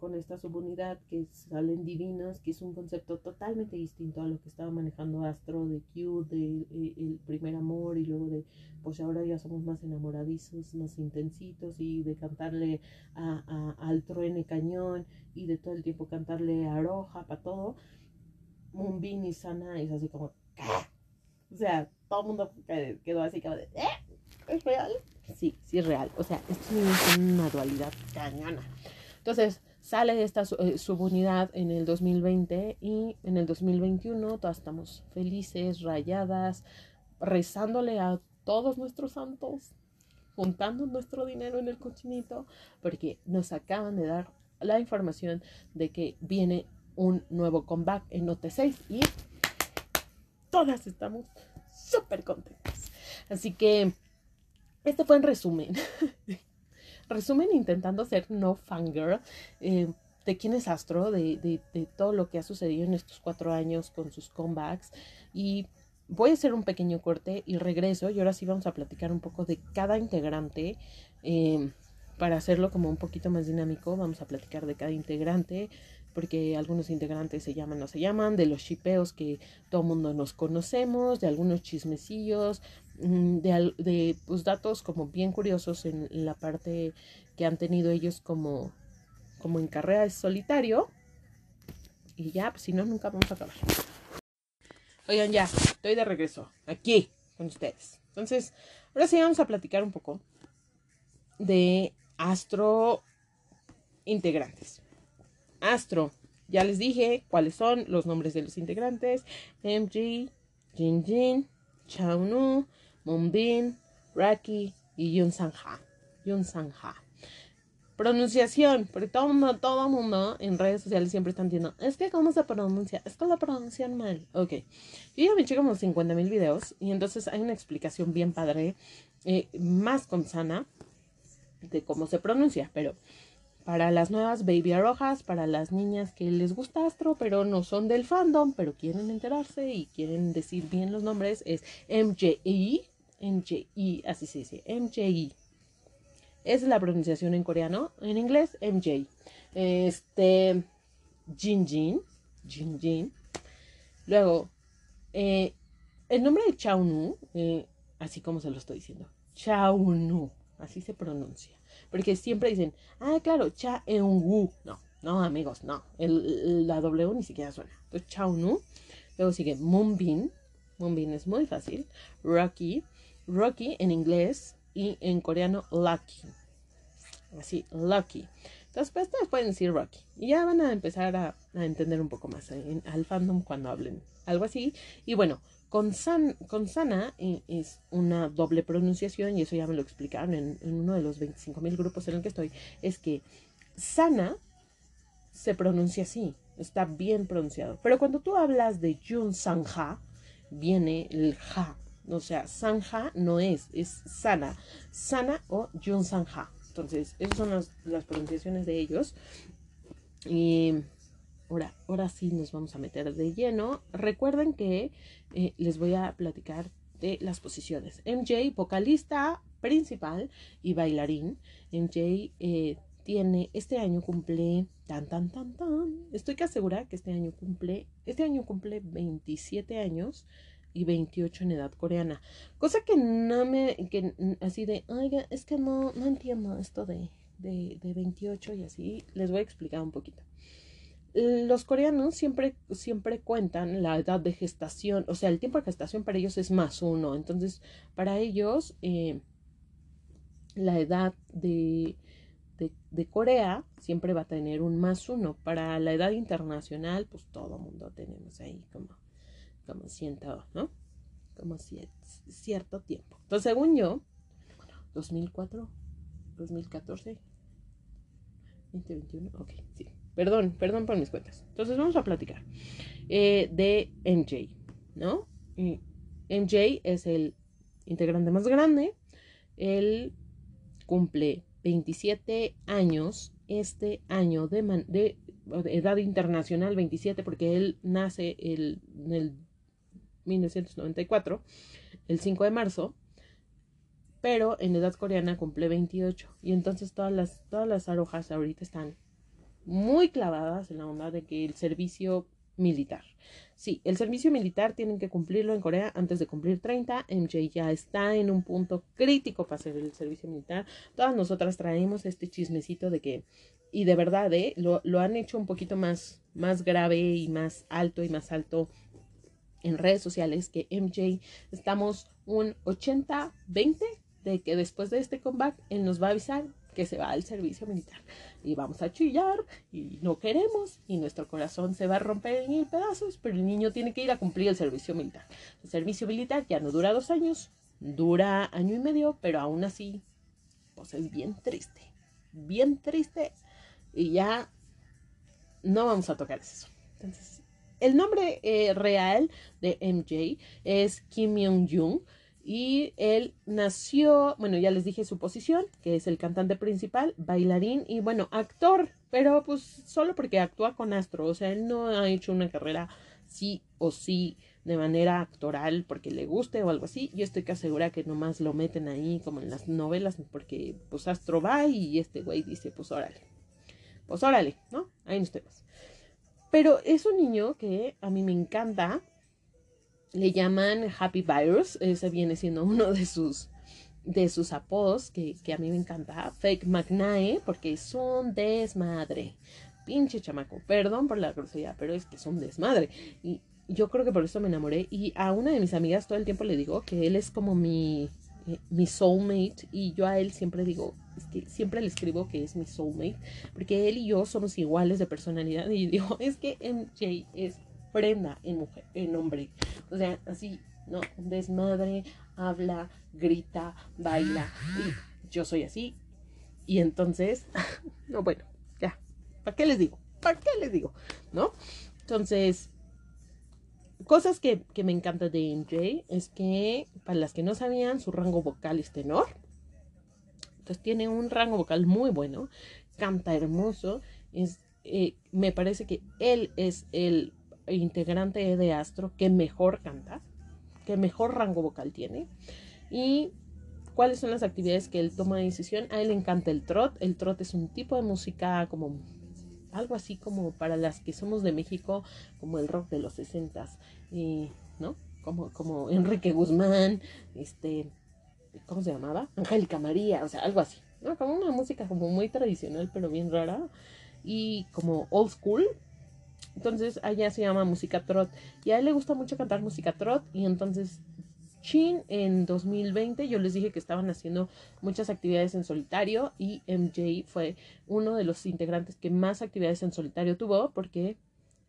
con, esta subunidad que salen divinas, que es un concepto totalmente distinto a lo que estaba manejando Astro de Q, de, eh, el primer amor y luego de, pues ahora ya somos más enamoradizos, más intensitos y de cantarle a, al truene cañón y de todo el tiempo cantarle a Roja para todo. Moonbeam y Sana es así como, o sea, todo el mundo quedó así como de, ¿eh? ¿Es real? Sí, sí es real. O sea, esto es una dualidad cañona. Entonces, sale esta eh, subunidad en el 2020 y en el 2021 todas estamos felices, rayadas, rezándole a todos nuestros santos, juntando nuestro dinero en el cochinito, porque nos acaban de dar la información de que viene un nuevo comeback en OT6 y todas estamos súper contentas. Así que este fue en resumen. resumen intentando ser no fangirl eh, de quién es Astro, de, todo lo que ha sucedido en estos cuatro años con sus comebacks. Y voy a hacer un pequeño corte y regreso. Y ahora sí vamos a platicar un poco de cada integrante. Eh, para hacerlo como un poquito más dinámico, vamos a platicar de cada integrante, porque algunos integrantes se llaman o se llaman, de los chipeos que todo mundo nos conocemos, de algunos chismecillos, de, de pues, datos como bien curiosos en, la parte que han tenido ellos como, como en carrera de solitario. Y ya, pues si no, nunca vamos a acabar. Oigan, ya, estoy de regreso aquí con ustedes. Entonces, ahora sí vamos a platicar un poco de Astro integrantes. Astro, ya les dije cuáles son los nombres de los integrantes. MG, Jin Jin, Chao Moonbin, Raki y Yun Sangha. Yun Sangha. Pronunciación, porque todo mundo, todo mundo en redes sociales siempre están diciendo, es que cómo se pronuncia, es que lo pronuncian mal. Ok, yo ya me eché como 50 mil videos y entonces hay una explicación bien padre, eh, más con sana, de cómo se pronuncia, pero para las nuevas baby rojas, para las niñas que les gusta Astro, pero no son del fandom, pero quieren enterarse y quieren decir bien los nombres, es MJI, MJI, así se dice, MJI. Esa es la pronunciación en coreano, en inglés MJ. Este, Jin Jin, Jin Jin. Luego, eh, el nombre de Chao Nu, eh, así como se lo estoy diciendo, Chao Nu, así se pronuncia. Porque siempre dicen, ah, claro, Cha Eun Wu. No, no, amigos, no. El, la W ni siquiera suena. Entonces, Chao Nu. Luego sigue Moonbin. Moonbin es muy fácil. Rocky. Rocky en inglés y en coreano Lucky. Así, Lucky. Entonces, pues ustedes pueden decir Rocky. Y ya van a empezar a, entender un poco más al fandom cuando hablen algo así. Y bueno, con, san, con Sana eh, es una doble pronunciación, y eso ya me lo explicaron en, uno de los 25.000 grupos en el que estoy, es que Sana se pronuncia así, está bien pronunciado. Pero cuando tú hablas de Jun Sanja, viene el ja O sea, Sanja no es, es Sana. Sana o Jun Sanja. Entonces, esas son las, las pronunciaciones de ellos. Y ahora, ahora sí nos vamos a meter de lleno. Recuerden que eh, les voy a platicar de las posiciones. MJ, vocalista principal y bailarín. MJ eh, tiene, este año cumple, tan, tan, tan, tan, estoy que asegura que este año cumple, este año cumple 27 años y 28 en edad coreana. Cosa que no me, que así de, oiga, es que no, no entiendo esto de, de, de 28 y así, les voy a explicar un poquito. Los coreanos siempre, siempre cuentan la edad de gestación, o sea, el tiempo de gestación para ellos es más uno. Entonces, para ellos, eh, la edad de, de, Corea siempre va a tener un más uno. Para la edad internacional, pues todo mundo tenemos ahí como, como ciento, ¿no? Como cierto tiempo. Entonces, según yo, 2004, 2014, 2021, ok, sí. Perdón, perdón por mis cuentas. Entonces vamos a platicar eh, de MJ, ¿no? MJ es el integrante más grande. Él cumple 27 años este año de, edad internacional, 27, porque él nace el, el 1994, el 5 de marzo, pero en edad coreana cumple 28. Y entonces todas las, todas las arojas ahorita están muy clavadas en la onda de que el servicio militar. Sí, el servicio militar tienen que cumplirlo en Corea antes de cumplir 30. MJ ya está en un punto crítico para hacer el servicio militar. Todas nosotras traemos este chismecito de que, y de verdad, ¿eh? lo, lo han hecho un poquito más, más grave y más alto y más alto en redes sociales que MJ estamos un 80-20 de que después de este comeback él nos va a avisar que se va al servicio militar y vamos a chillar y no queremos y nuestro corazón se va a romper en mil pedazos, pero el niño tiene que ir a cumplir el servicio militar. El servicio militar ya no dura dos años, dura año y medio, pero aún así, pues es bien triste, bien triste y ya no vamos a tocar eso. Entonces, el nombre eh, real de MJ es Kim Myung-jung y él nació, bueno, ya les dije su posición, que es el cantante principal, bailarín y bueno, actor, pero pues solo porque actúa con Astro, o sea, él no ha hecho una carrera sí o sí de manera actoral porque le guste o algo así. Yo estoy que asegura que nomás lo meten ahí como en las novelas porque pues Astro va y este güey dice pues órale, pues órale, ¿no? Ahí nos tenemos. Pero es un niño que a mí me encanta le llaman Happy Virus, ese viene siendo uno de sus de sus apodos que, a mí me encanta, Fake McNae, porque es un desmadre. Pinche chamaco, perdón por la grosería, pero es que es un desmadre. Y yo creo que por eso me enamoré. Y a una de mis amigas todo el tiempo le digo que él es como mi, eh, mi soulmate. Y yo a él siempre digo, es que siempre le escribo que es mi soulmate. Porque él y yo somos iguales de personalidad. Y digo, es que MJ es prenda en mujer, en hombre. O sea, así, no, desmadre, habla, grita, baila. Y yo soy así. Y entonces, no, bueno, ya. ¿Para qué les digo? ¿Para qué les digo? ¿No? Entonces, cosas que, que me encanta de MJ es que, para las que no sabían, su rango vocal es tenor. Entonces tiene un rango vocal muy bueno, canta hermoso, es, eh, me parece que él es el integrante de Astro que mejor canta, que mejor rango vocal tiene. Y cuáles son las actividades que él toma de decisión. A él le encanta el trot. El trot es un tipo de música como algo así como para las que somos de México, como el rock de los sesentas, ¿no? Como, como Enrique Guzmán, este, ¿cómo se llamaba? Angélica María, o sea, algo así, ¿no? Como una música como muy tradicional, pero bien rara, y como old school, entonces allá se llama música trot. Y a él le gusta mucho cantar música trot. Y entonces Chin en 2020 yo les dije que estaban haciendo muchas actividades en solitario y MJ fue uno de los integrantes que más actividades en solitario tuvo porque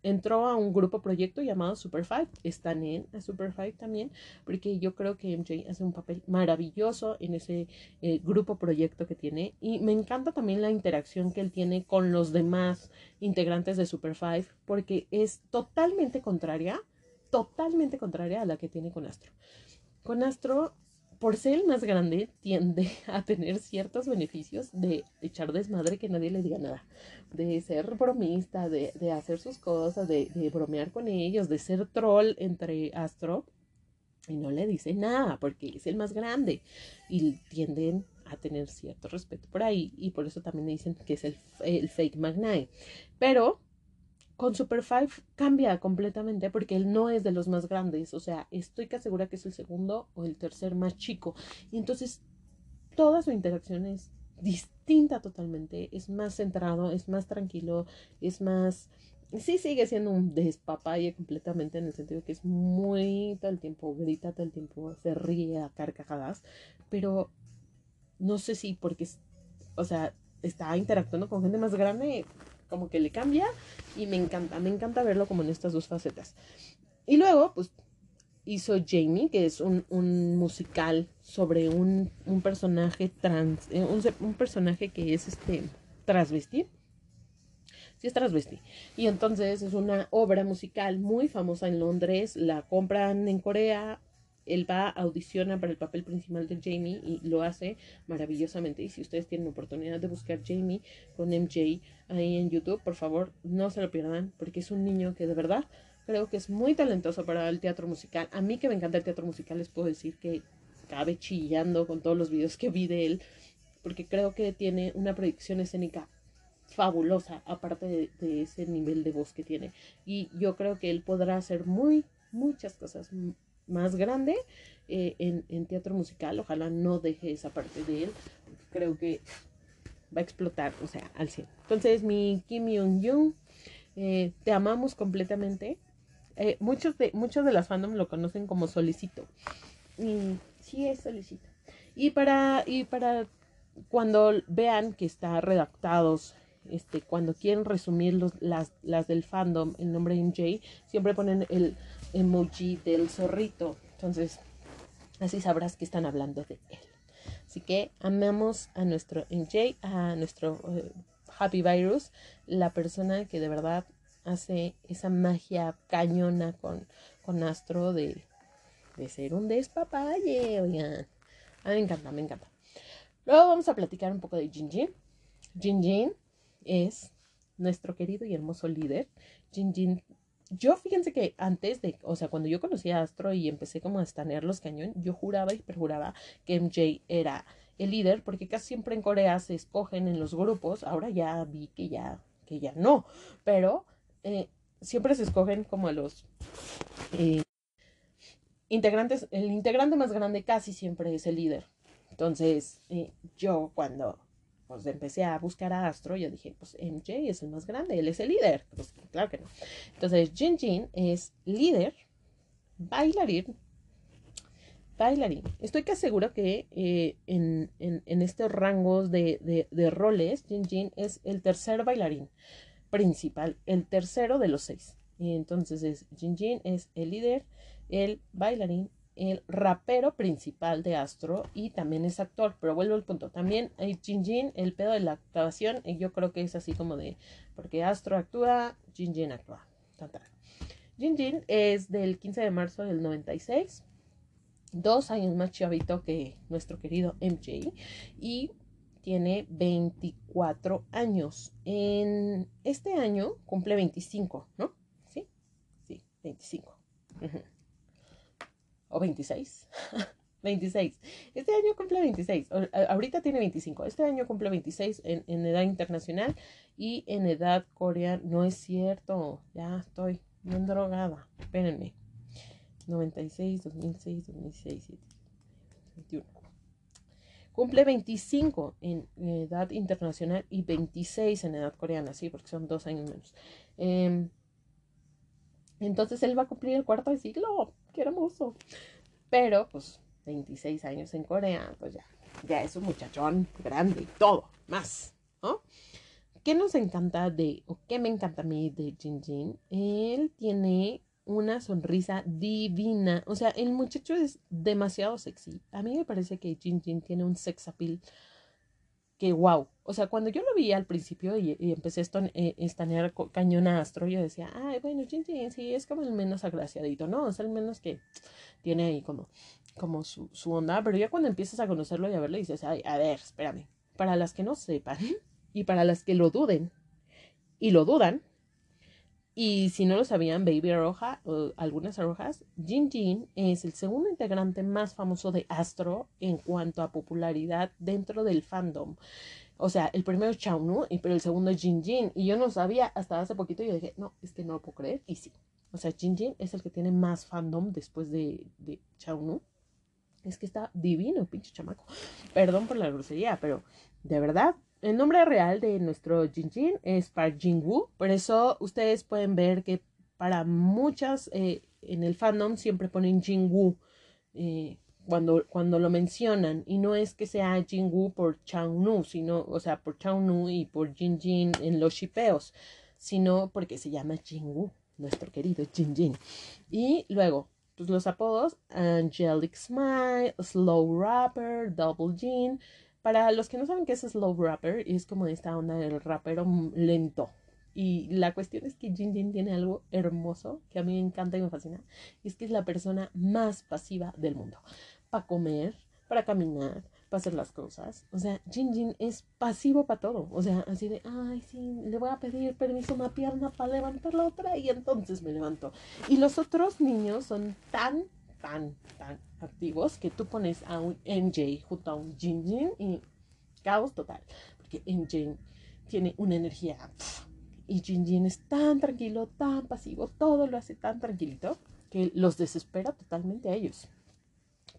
entró a un grupo proyecto llamado Super Five. Están en Super Five también, porque yo creo que MJ hace un papel maravilloso en ese eh, grupo proyecto que tiene. Y me encanta también la interacción que él tiene con los demás integrantes de Super Five, porque es totalmente contraria, totalmente contraria a la que tiene con Astro. con Astro, por ser el más grande, tiende a tener ciertos beneficios de echar desmadre que nadie le diga nada, de ser bromista, de, hacer sus cosas, de, bromear con ellos, de ser troll entre Astro y no le dice nada porque es el más grande y tienden a tener cierto respeto por ahí y por eso también le dicen que es el, fake magnate. Pero con Super Five cambia completamente porque él no es de los más grandes, o sea, estoy casi segura que es el segundo o el tercer más chico. Y entonces toda su interacción es distinta totalmente, es más centrado, es más tranquilo, es más sí sigue siendo un despapalle completamente en el sentido que es muy todo el tiempo, grita todo el tiempo, se ríe a carcajadas, pero no sé si porque, o sea, está interactuando con gente más grande, como que le cambia y me encanta, me encanta verlo como en estas dos facetas. Y luego, pues, hizo Jamie, que es un, musical sobre un, un personaje trans, eh, un, un personaje que es este transvesti sí es transvesti. Y entonces es una obra musical muy famosa en Londres, la compran en Corea, él va, audiciona para el papel principal de Jamie y lo hace maravillosamente. Y si ustedes tienen oportunidad de buscar Jamie con MJ ahí en YouTube, por favor, no se lo pierdan, porque es un niño que de verdad creo que es muy talentoso para el teatro musical. A mí que me encanta el teatro musical, les puedo decir que cabe chillando con todos los videos que vi de él, porque creo que tiene una proyección escénica fabulosa, aparte de, ese nivel de voz que tiene. Y yo creo que él podrá hacer muy, muchas cosas más grande eh, en, teatro musical. Ojalá no deje esa parte de él. Creo que va a explotar, o sea, al 100. Entonces, mi Kim Young-jung, eh, te amamos completamente. Eh, muchos, de, muchos de las fandom lo conocen como Solicito. Y sí es Solicito. Y para, y para cuando vean que está redactados este, cuando quieren resumir los, las, las del fandom, el nombre MJ, siempre ponen el emoji del zorrito. Entonces, así sabrás que están hablando de él. Así que amamos a nuestro MJ, a nuestro eh, Happy Virus, la persona que de verdad hace esa magia cañona con, con Astro de, de ser un despapalle, oigan. Me encanta, me encanta. Luego vamos a platicar un poco de Jinjin. Jinjin es nuestro querido y hermoso líder, Jin Jin. Yo fíjense que antes de, o sea, cuando yo conocí a Astro y empecé como a estanear los cañón, yo juraba y perjuraba que MJ era el líder, porque casi siempre en Corea se escogen en los grupos, ahora ya vi que ya, que ya no, pero eh, siempre se escogen como a los eh, integrantes, el integrante más grande casi siempre es el líder. Entonces, eh, yo cuando pues empecé a buscar a Astro, yo dije, pues MJ es el más grande, él es el líder. Pues claro que no. Entonces, Jin Jin es líder, bailarín, bailarín. Estoy casi seguro que eh, en, en, estos rangos de, de, roles, Jin Jin es el tercer bailarín principal, el tercero de los seis. Y entonces es Jin Jin es el líder, el bailarín el rapero principal de Astro y también es actor, pero vuelvo al punto, también hay Jin Jin, el pedo de la actuación, y yo creo que es así como de, porque Astro actúa, Jin Jin actúa. Jin Jin es del 15 de marzo del 96, dos años más chavito que nuestro querido MJ, y tiene 24 años. En este año cumple 25, ¿no? Sí, sí, 25 o 26. 26. Este año cumple 26. Ahorita tiene 25. Este año cumple 26 en, edad internacional y en edad coreana. No es cierto. Ya estoy bien drogada. Espérenme. 96, 2006, 2006, 21. Cumple 25 en edad internacional y 26 en edad coreana, sí, porque son dos años menos. Eh, entonces él va a cumplir el cuarto de siglo. Qué hermoso. Pero, pues, 26 años en Corea, pues ya, ya es un muchachón grande y todo, más, ¿no? ¿Qué nos encanta de, o qué me encanta a mí de Jin Jin? Él tiene una sonrisa divina. O sea, el muchacho es demasiado sexy. A mí me parece que Jin Jin tiene un sex appeal que wow. O sea, cuando yo lo vi al principio y, empecé a eh, estanear cañón astro, yo decía, ay, bueno, Jin Jin sí es como el menos agraciadito, ¿no? Es el menos que tiene ahí como como su, su onda, pero ya cuando empiezas a conocerlo y a verlo dices, Ay, a ver, espérame, para las que no sepan y para las que lo duden y lo dudan, y si no lo sabían, Baby Roja o algunas rojas, Jin Jin es el segundo integrante más famoso de Astro en cuanto a popularidad dentro del fandom. O sea, el primero es Chao Nu, pero el segundo es Jin Jin. Y yo no sabía hasta hace poquito yo dije, no, es que no lo puedo creer. Y sí. O sea, Jin Jin es el que tiene más fandom después de, de Chao Nu. Es que está divino, pinche chamaco. Perdón por la grosería, pero de verdad, el nombre real de nuestro Jinjin es Park Jin-woo, por eso ustedes pueden ver que para muchas eh, en el fandom siempre ponen Jin-woo eh, cuando, cuando lo mencionan y no es que sea Jin-woo por Chang-nu, sino, o sea, por Chang-nu y por Jin-jin en los shipeos, sino porque se llama Jin-woo, nuestro querido Jin-jin. Y luego, pues los apodos, Angelic Smile, Slow Rapper, Double Jin, para los que no saben qué es slow rapper, es como esta onda del rapero lento. Y la cuestión es que Jin Jin tiene algo hermoso que a mí me encanta y me fascina. Y es que es la persona más pasiva del mundo. Para comer, para caminar, para hacer las cosas. O sea, Jin Jin es pasivo para todo. O sea, así de, ay, sí, le voy a pedir permiso a una pierna para levantar la otra y entonces me levanto. Y los otros niños son tan tan, tan activos que tú pones a un MJ junto a un Jin Jin y caos total. Porque MJ tiene una energía y Jin Jin es tan tranquilo, tan pasivo, todo lo hace tan tranquilito que los desespera totalmente a ellos.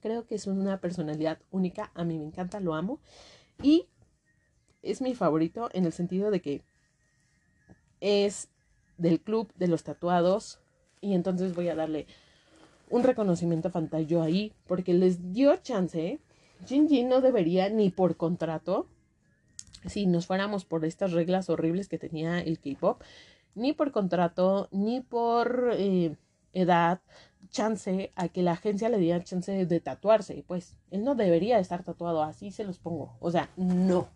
Creo que es una personalidad única, a mí me encanta, lo amo y es mi favorito en el sentido de que es del club de los tatuados y entonces voy a darle un reconocimiento a ahí, porque les dio chance. Jin Jin no debería ni por contrato, si nos fuéramos por estas reglas horribles que tenía el K-pop, ni por contrato, ni por eh, edad, chance a que la agencia le diera chance de tatuarse. Pues él no debería estar tatuado, así se los pongo. O sea, no.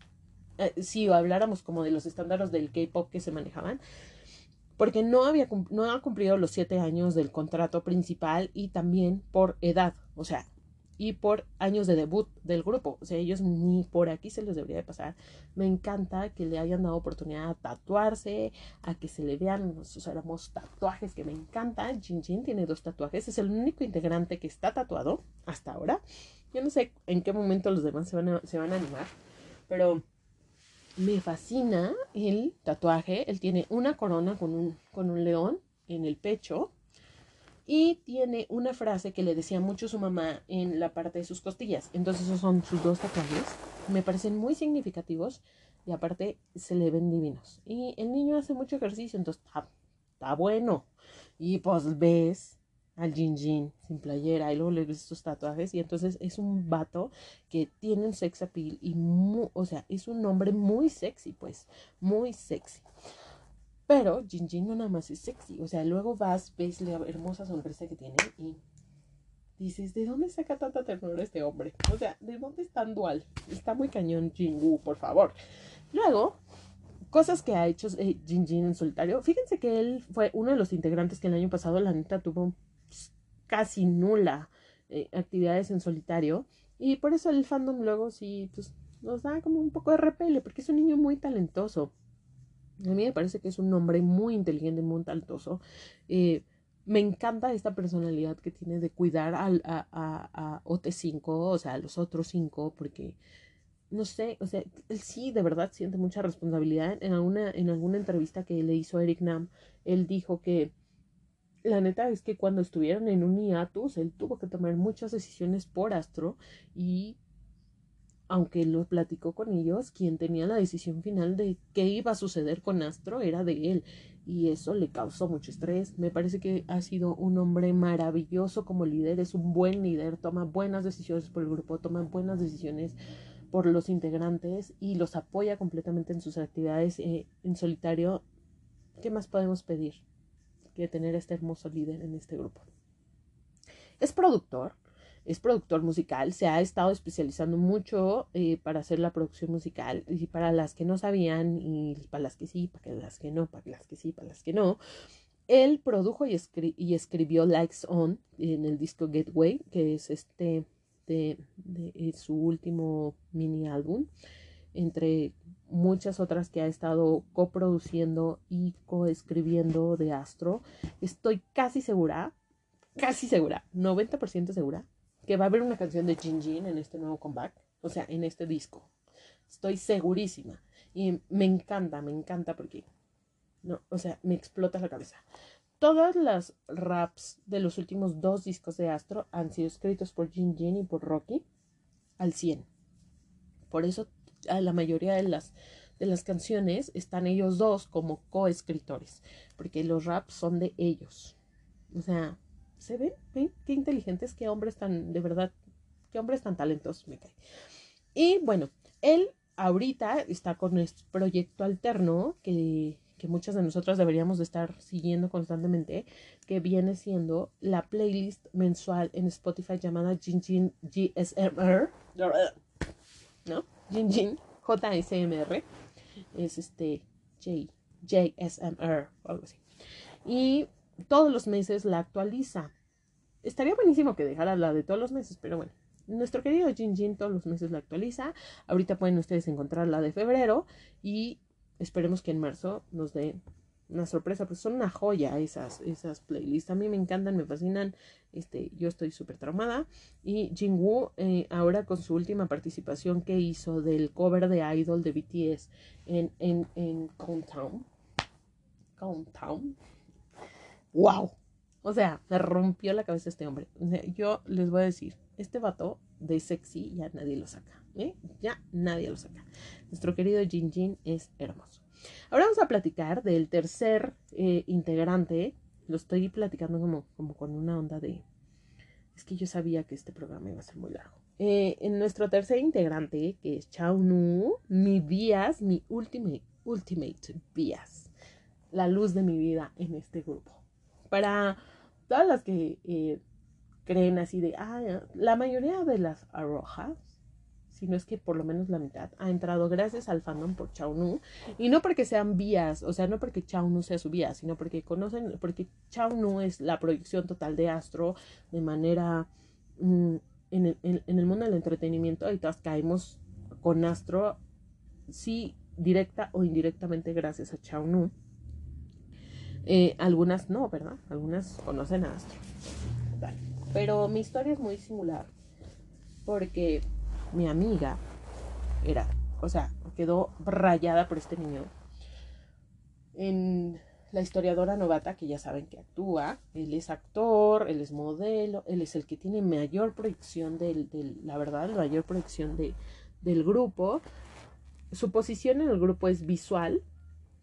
Eh, si habláramos como de los estándares del K-pop que se manejaban, porque no, había, no ha cumplido los siete años del contrato principal y también por edad, o sea, y por años de debut del grupo. O sea, ellos ni por aquí se les debería de pasar. Me encanta que le hayan dado oportunidad a tatuarse, a que se le vean sus hermosos tatuajes que me encanta. Jin Jin tiene dos tatuajes, es el único integrante que está tatuado hasta ahora. Yo no sé en qué momento los demás se van se van a animar, pero me fascina el tatuaje. Él tiene una corona con un, con un león en el pecho y tiene una frase que le decía mucho su mamá en la parte de sus costillas. Entonces esos son sus dos tatuajes. Me parecen muy significativos y aparte se le ven divinos. Y el niño hace mucho ejercicio, entonces está, está bueno. Y pues ves al Jin Jin sin playera y luego le ves sus tatuajes y entonces es un vato que tiene un sex appeal y o sea, es un hombre muy sexy, pues, muy sexy. Pero Jin Jin no nada más es sexy, o sea, luego vas, ves la hermosa sonrisa que tiene y dices, ¿de dónde saca tanta ternura este hombre? O sea, ¿de dónde es tan dual? Está muy cañón Jin Woo, por favor. Luego, cosas que ha hecho eh, Jin Jin en solitario. Fíjense que él fue uno de los integrantes que el año pasado, la neta, tuvo casi nula eh, actividades en solitario. Y por eso el fandom luego sí pues, nos da como un poco de repele, porque es un niño muy talentoso. A mí me parece que es un hombre muy inteligente, muy talentoso. Eh, me encanta esta personalidad que tiene de cuidar al, a, a, OT5, o sea, a los otros cinco, porque no sé, o sea, él sí de verdad siente mucha responsabilidad. En alguna, en alguna entrevista que le hizo Eric Nam, él dijo que la neta es que cuando estuvieron en un hiatus, él tuvo que tomar muchas decisiones por Astro y aunque lo platicó con ellos, quien tenía la decisión final de qué iba a suceder con Astro era de él y eso le causó mucho estrés. Me parece que ha sido un hombre maravilloso como líder, es un buen líder, toma buenas decisiones por el grupo, toma buenas decisiones por los integrantes y los apoya completamente en sus actividades eh, en solitario. ¿Qué más podemos pedir? Que tener este hermoso líder en este grupo. Es productor, es productor musical, se ha estado especializando mucho eh, para hacer la producción musical y para las que no sabían y para las que sí, para las que no, para las que sí, para las que no. él produjo y, escribió Likes On en el disco Gateway, que es este de, su último mini álbum, entre muchas otras que ha estado coproduciendo y coescribiendo de Astro. Estoy casi segura, casi segura, 90% segura, que va a haber una canción de Jin Jin en este nuevo comeback, o sea, en este disco. Estoy segurísima. Y me encanta, me encanta porque no, o sea, me explota la cabeza. Todas las raps de los últimos dos discos de Astro han sido escritos por Jin Jin y por Rocky al 100. Por eso la mayoría de las, de las canciones están ellos dos como coescritores, porque los raps son de ellos. O sea, ¿se ven? ¿Ven? Qué inteligentes, qué hombres tan, de verdad, qué hombres tan talentosos me cae. Y bueno, él ahorita está con este proyecto alterno que que muchas de nosotros deberíamos de estar siguiendo constantemente, que viene siendo la playlist mensual en Spotify llamada Jinjin GSMR, ¿no? Jinjin JSMR, es este J, JSMR o algo así. Y todos los meses la actualiza. Estaría buenísimo que dejara la de todos los meses, pero bueno. Nuestro querido Jinjin todos los meses la actualiza. Ahorita pueden ustedes encontrar la de febrero y esperemos que en marzo nos dé una sorpresa, pues son una joya esas, esas playlists. A mí me encantan, me fascinan. Este, yo estoy súper traumada. Y Jingwoo, eh, ahora con su última participación que hizo del cover de Idol de BTS en, en, en Countdown. ¡Wow! O sea, me rompió la cabeza este hombre. yo les voy a decir, este vato de sexy ya nadie lo saca. ¿eh? Ya nadie lo saca. Nuestro querido Jin Jin es hermoso. Ahora vamos a platicar del tercer eh, integrante. Lo estoy platicando como, como con una onda de... Es que yo sabía que este programa iba a ser muy largo. Eh, en nuestro tercer integrante, que es Chao Nu, mi vías, mi ultimate, ultimate vías. La luz de mi vida en este grupo. Para todas las que creen así de, ah, la mayoría de las arrojas si no es que por lo menos la mitad, ha entrado gracias al fandom por Chao Y no porque sean vías, o sea, no porque Chao sea su vía, sino porque conocen, porque Chao es la proyección total de Astro de manera mm, en, el, en, el, mundo del entretenimiento. Y todas caemos con Astro, sí, directa o indirectamente gracias a Chao eh, algunas no, ¿verdad? Algunas conocen a Astro. Pero mi historia es muy singular porque mi amiga era, o sea, quedó rayada por este niño. En la historiadora novata, que ya saben que actúa, él es actor, él es modelo, él es el que tiene mayor proyección del, la verdad, la mayor proyección de, del grupo. Su posición en el grupo es visual,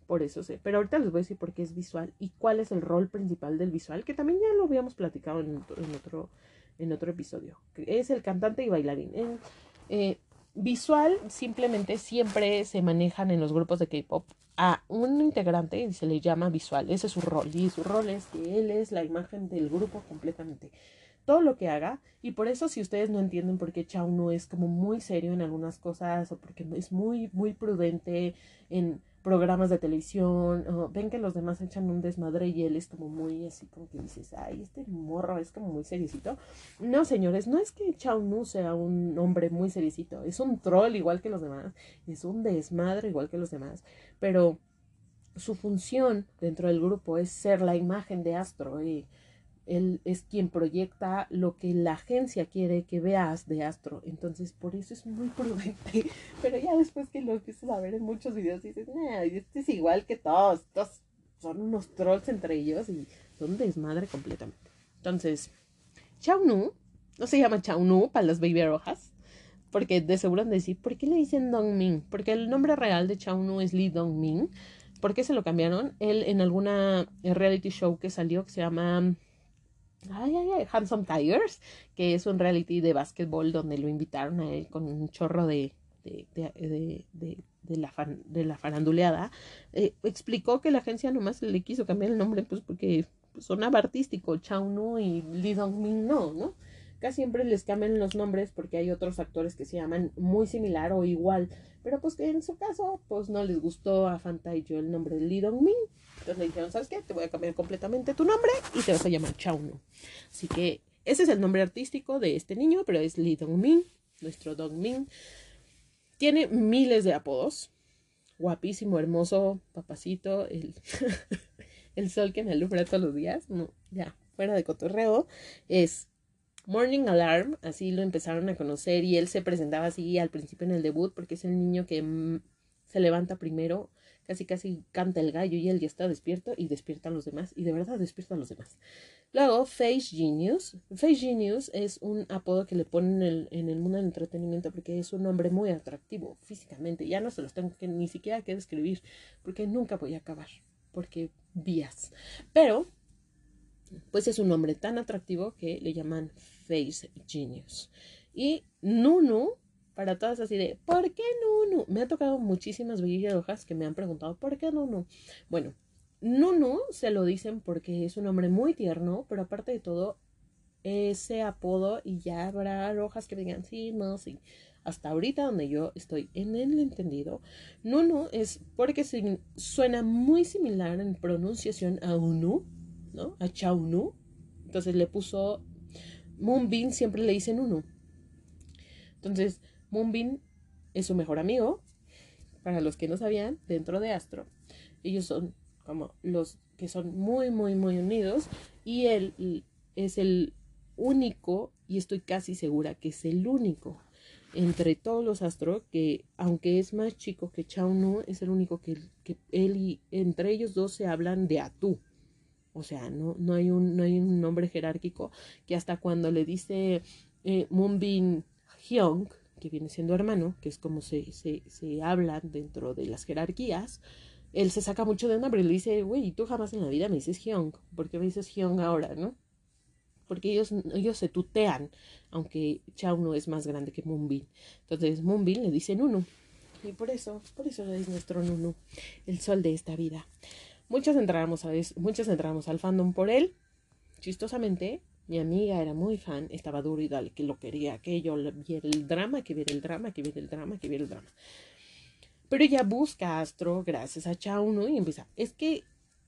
por eso sé, pero ahorita les voy a decir por qué es visual y cuál es el rol principal del visual, que también ya lo habíamos platicado en, otro, en otro episodio. Es el cantante y bailarín. Eh, visual simplemente siempre se manejan en los grupos de K-pop a un integrante y se le llama visual. Ese es su rol. Y su rol es que él es la imagen del grupo completamente. Todo lo que haga. Y por eso si ustedes no entienden por qué Chao no es como muy serio en algunas cosas o porque es muy, muy prudente en programas de televisión, ven que los demás echan un desmadre y él es como muy así como que dices, ay, este morro es como muy seriecito. No, señores, no es que Chao Nu sea un hombre muy seriecito, es un troll igual que los demás, es un desmadre igual que los demás, pero su función dentro del grupo es ser la imagen de Astro y él es quien proyecta lo que la agencia quiere que veas de Astro. Entonces, por eso es muy prudente. Pero ya después que lo empiezas a ver en muchos videos, dices, nah, este es igual que todos. Estos son unos trolls entre ellos y son desmadre completamente. Entonces, Chao Nu, no se llama Chao Nu para las baby rojas. Porque de seguro han de decir, ¿por qué le dicen Dong Min? Porque el nombre real de Chao Nu es Lee Dong Min. ¿Por qué se lo cambiaron? Él en alguna reality show que salió que se llama Ay, ay, ay, Handsome Tigers, que es un reality de básquetbol donde lo invitaron a él con un chorro de, de, de, de, de la, fan, de la faranduleada. Eh, explicó que la agencia nomás le quiso cambiar el nombre pues porque sonaba artístico, Chao Nu y Lee Dong Min no, ¿no? Casi siempre les cambian los nombres porque hay otros actores que se llaman muy similar o igual, pero pues que en su caso pues no les gustó a Fanta y yo el nombre de Lee Dong-min. Entonces le dijeron, ¿sabes qué? Te voy a cambiar completamente tu nombre y te vas a llamar Chao Nu. Así que ese es el nombre artístico de este niño, pero es Lee Dong-min, nuestro Dong-min. Tiene miles de apodos. Guapísimo, hermoso, papacito, el, el sol que me alumbra todos los días. No, ya, fuera de cotorreo. Es Morning Alarm, así lo empezaron a conocer y él se presentaba así al principio en el debut porque es el niño que mm, se levanta primero, casi casi canta el gallo y él ya está despierto y despierta a los demás y de verdad despierta a los demás. Luego, Face Genius. Face Genius es un apodo que le ponen en el, en el mundo del entretenimiento porque es un hombre muy atractivo físicamente. Ya no se los tengo que ni siquiera que describir porque nunca voy a acabar porque vías. Pero pues es un hombre tan atractivo que le llaman Face Genius. Y Nunu, para todas así de, ¿por qué Nunu? Me ha tocado muchísimas hojas que me han preguntado, ¿por qué Nunu? Bueno, Nunu se lo dicen porque es un hombre muy tierno, pero aparte de todo, ese apodo, y ya habrá rojas que digan, sí, no, sí. Hasta ahorita donde yo estoy en el entendido, Nunu es porque suena muy similar en pronunciación a Unu, ¿no? A Chaunu. Entonces le puso Moonbin, siempre le dicen Unu. Entonces, Moonbin es su mejor amigo, para los que no sabían, dentro de Astro. Ellos son como los que son muy, muy, muy unidos y él es el único, y estoy casi segura que es el único entre todos los Astro que, aunque es más chico que Chao es el único que, que él y entre ellos dos se hablan de Atú. O sea, no, no, hay, un, no hay un nombre jerárquico que hasta cuando le dice eh, Moonbin Hyung, que viene siendo hermano, que es como se, se, se hablan dentro de las jerarquías, él se saca mucho de nombre y le dice, güey, tú jamás en la vida me dices Hyung, ¿por qué me dices Hyung ahora, no? Porque ellos, ellos se tutean, aunque Chao no es más grande que Moonbin. Entonces Moonbin le dice Nunu. Y por eso, por eso es nuestro Nunu, el sol de esta vida. Muchas entramos, a muchas entramos al fandom por él. Chistosamente, mi amiga era muy fan, estaba duro y dale, que lo quería, que yo viera el drama, que viera el drama, que viera el drama, que viera el drama. Pero ella busca Astro gracias a Chauno y empieza, es que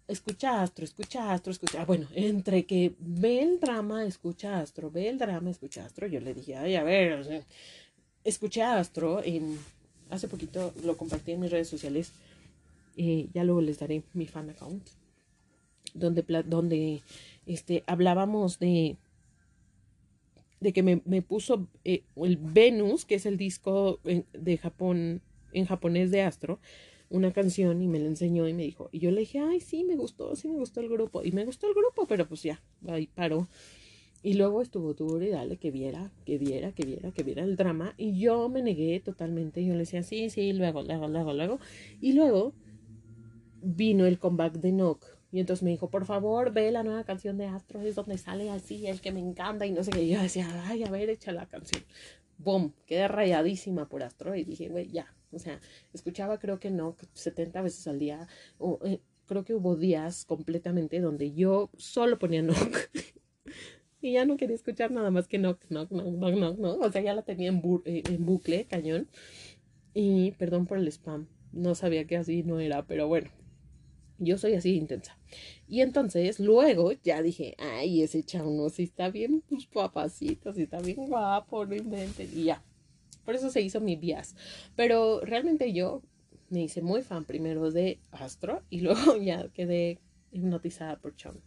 escucha Astro, escucha Astro, escucha. Bueno, entre que ve el drama, escucha Astro, ve el drama, escucha Astro, yo le dije, ay, a ver, escuché Astro en, hace poquito lo compartí en mis redes sociales eh, ya luego les daré mi fan account, donde, donde este, hablábamos de, de que me, me puso eh, el Venus, que es el disco de Japón, en japonés de Astro, una canción y me la enseñó y me dijo, y yo le dije, ay, sí, me gustó, sí, me gustó el grupo, y me gustó el grupo, pero pues ya, ahí paró. Y luego estuvo tuvo y dale que viera, que viera, que viera, que viera el drama. Y yo me negué totalmente. Yo le decía, sí, sí, luego, luego, luego, luego. Y luego vino el comeback de Nook. Y entonces me dijo, por favor, ve la nueva canción de Astro, es donde sale así, el que me encanta y no sé qué. Y yo decía, ay, a ver, echa la canción. Boom, quedé rayadísima por Astro y dije, güey, ya. O sea, escuchaba creo que no, 70 veces al día. O, eh, creo que hubo días completamente donde yo solo ponía Nook. y ya no quería escuchar nada más que Nook, Nook, Nook, Nook, Nook, ¿no? O sea, ya la tenía en, eh, en bucle, cañón. Y perdón por el spam. No sabía que así no era, pero bueno, yo soy así intensa. Y entonces luego ya dije, ay, ese chauno sí está bien, pues papacito, sí está bien guapo, no inventen. Y ya. Por eso se hizo mi bias. Pero realmente yo me hice muy fan primero de Astro y luego ya quedé hipnotizada por Chauno.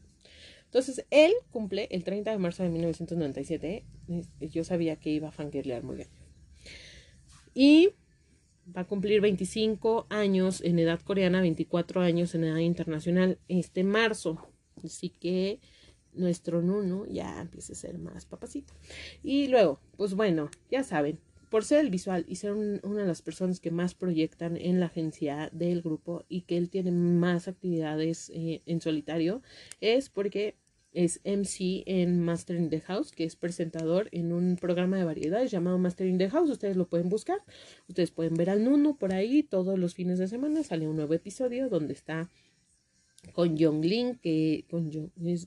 Entonces, él cumple el 30 de marzo de 1997. Yo sabía que iba a fangirlear muy bien. Y va a cumplir 25 años en edad coreana, 24 años en edad internacional este marzo. Así que nuestro Nuno ya empieza a ser más papacito. Y luego, pues bueno, ya saben, por ser el visual y ser una de las personas que más proyectan en la agencia del grupo y que él tiene más actividades eh, en solitario, es porque es MC en Mastering the House, que es presentador en un programa de variedades llamado Mastering the House. Ustedes lo pueden buscar. Ustedes pueden ver al Nuno por ahí todos los fines de semana. Sale un nuevo episodio donde está con Lin, que con es,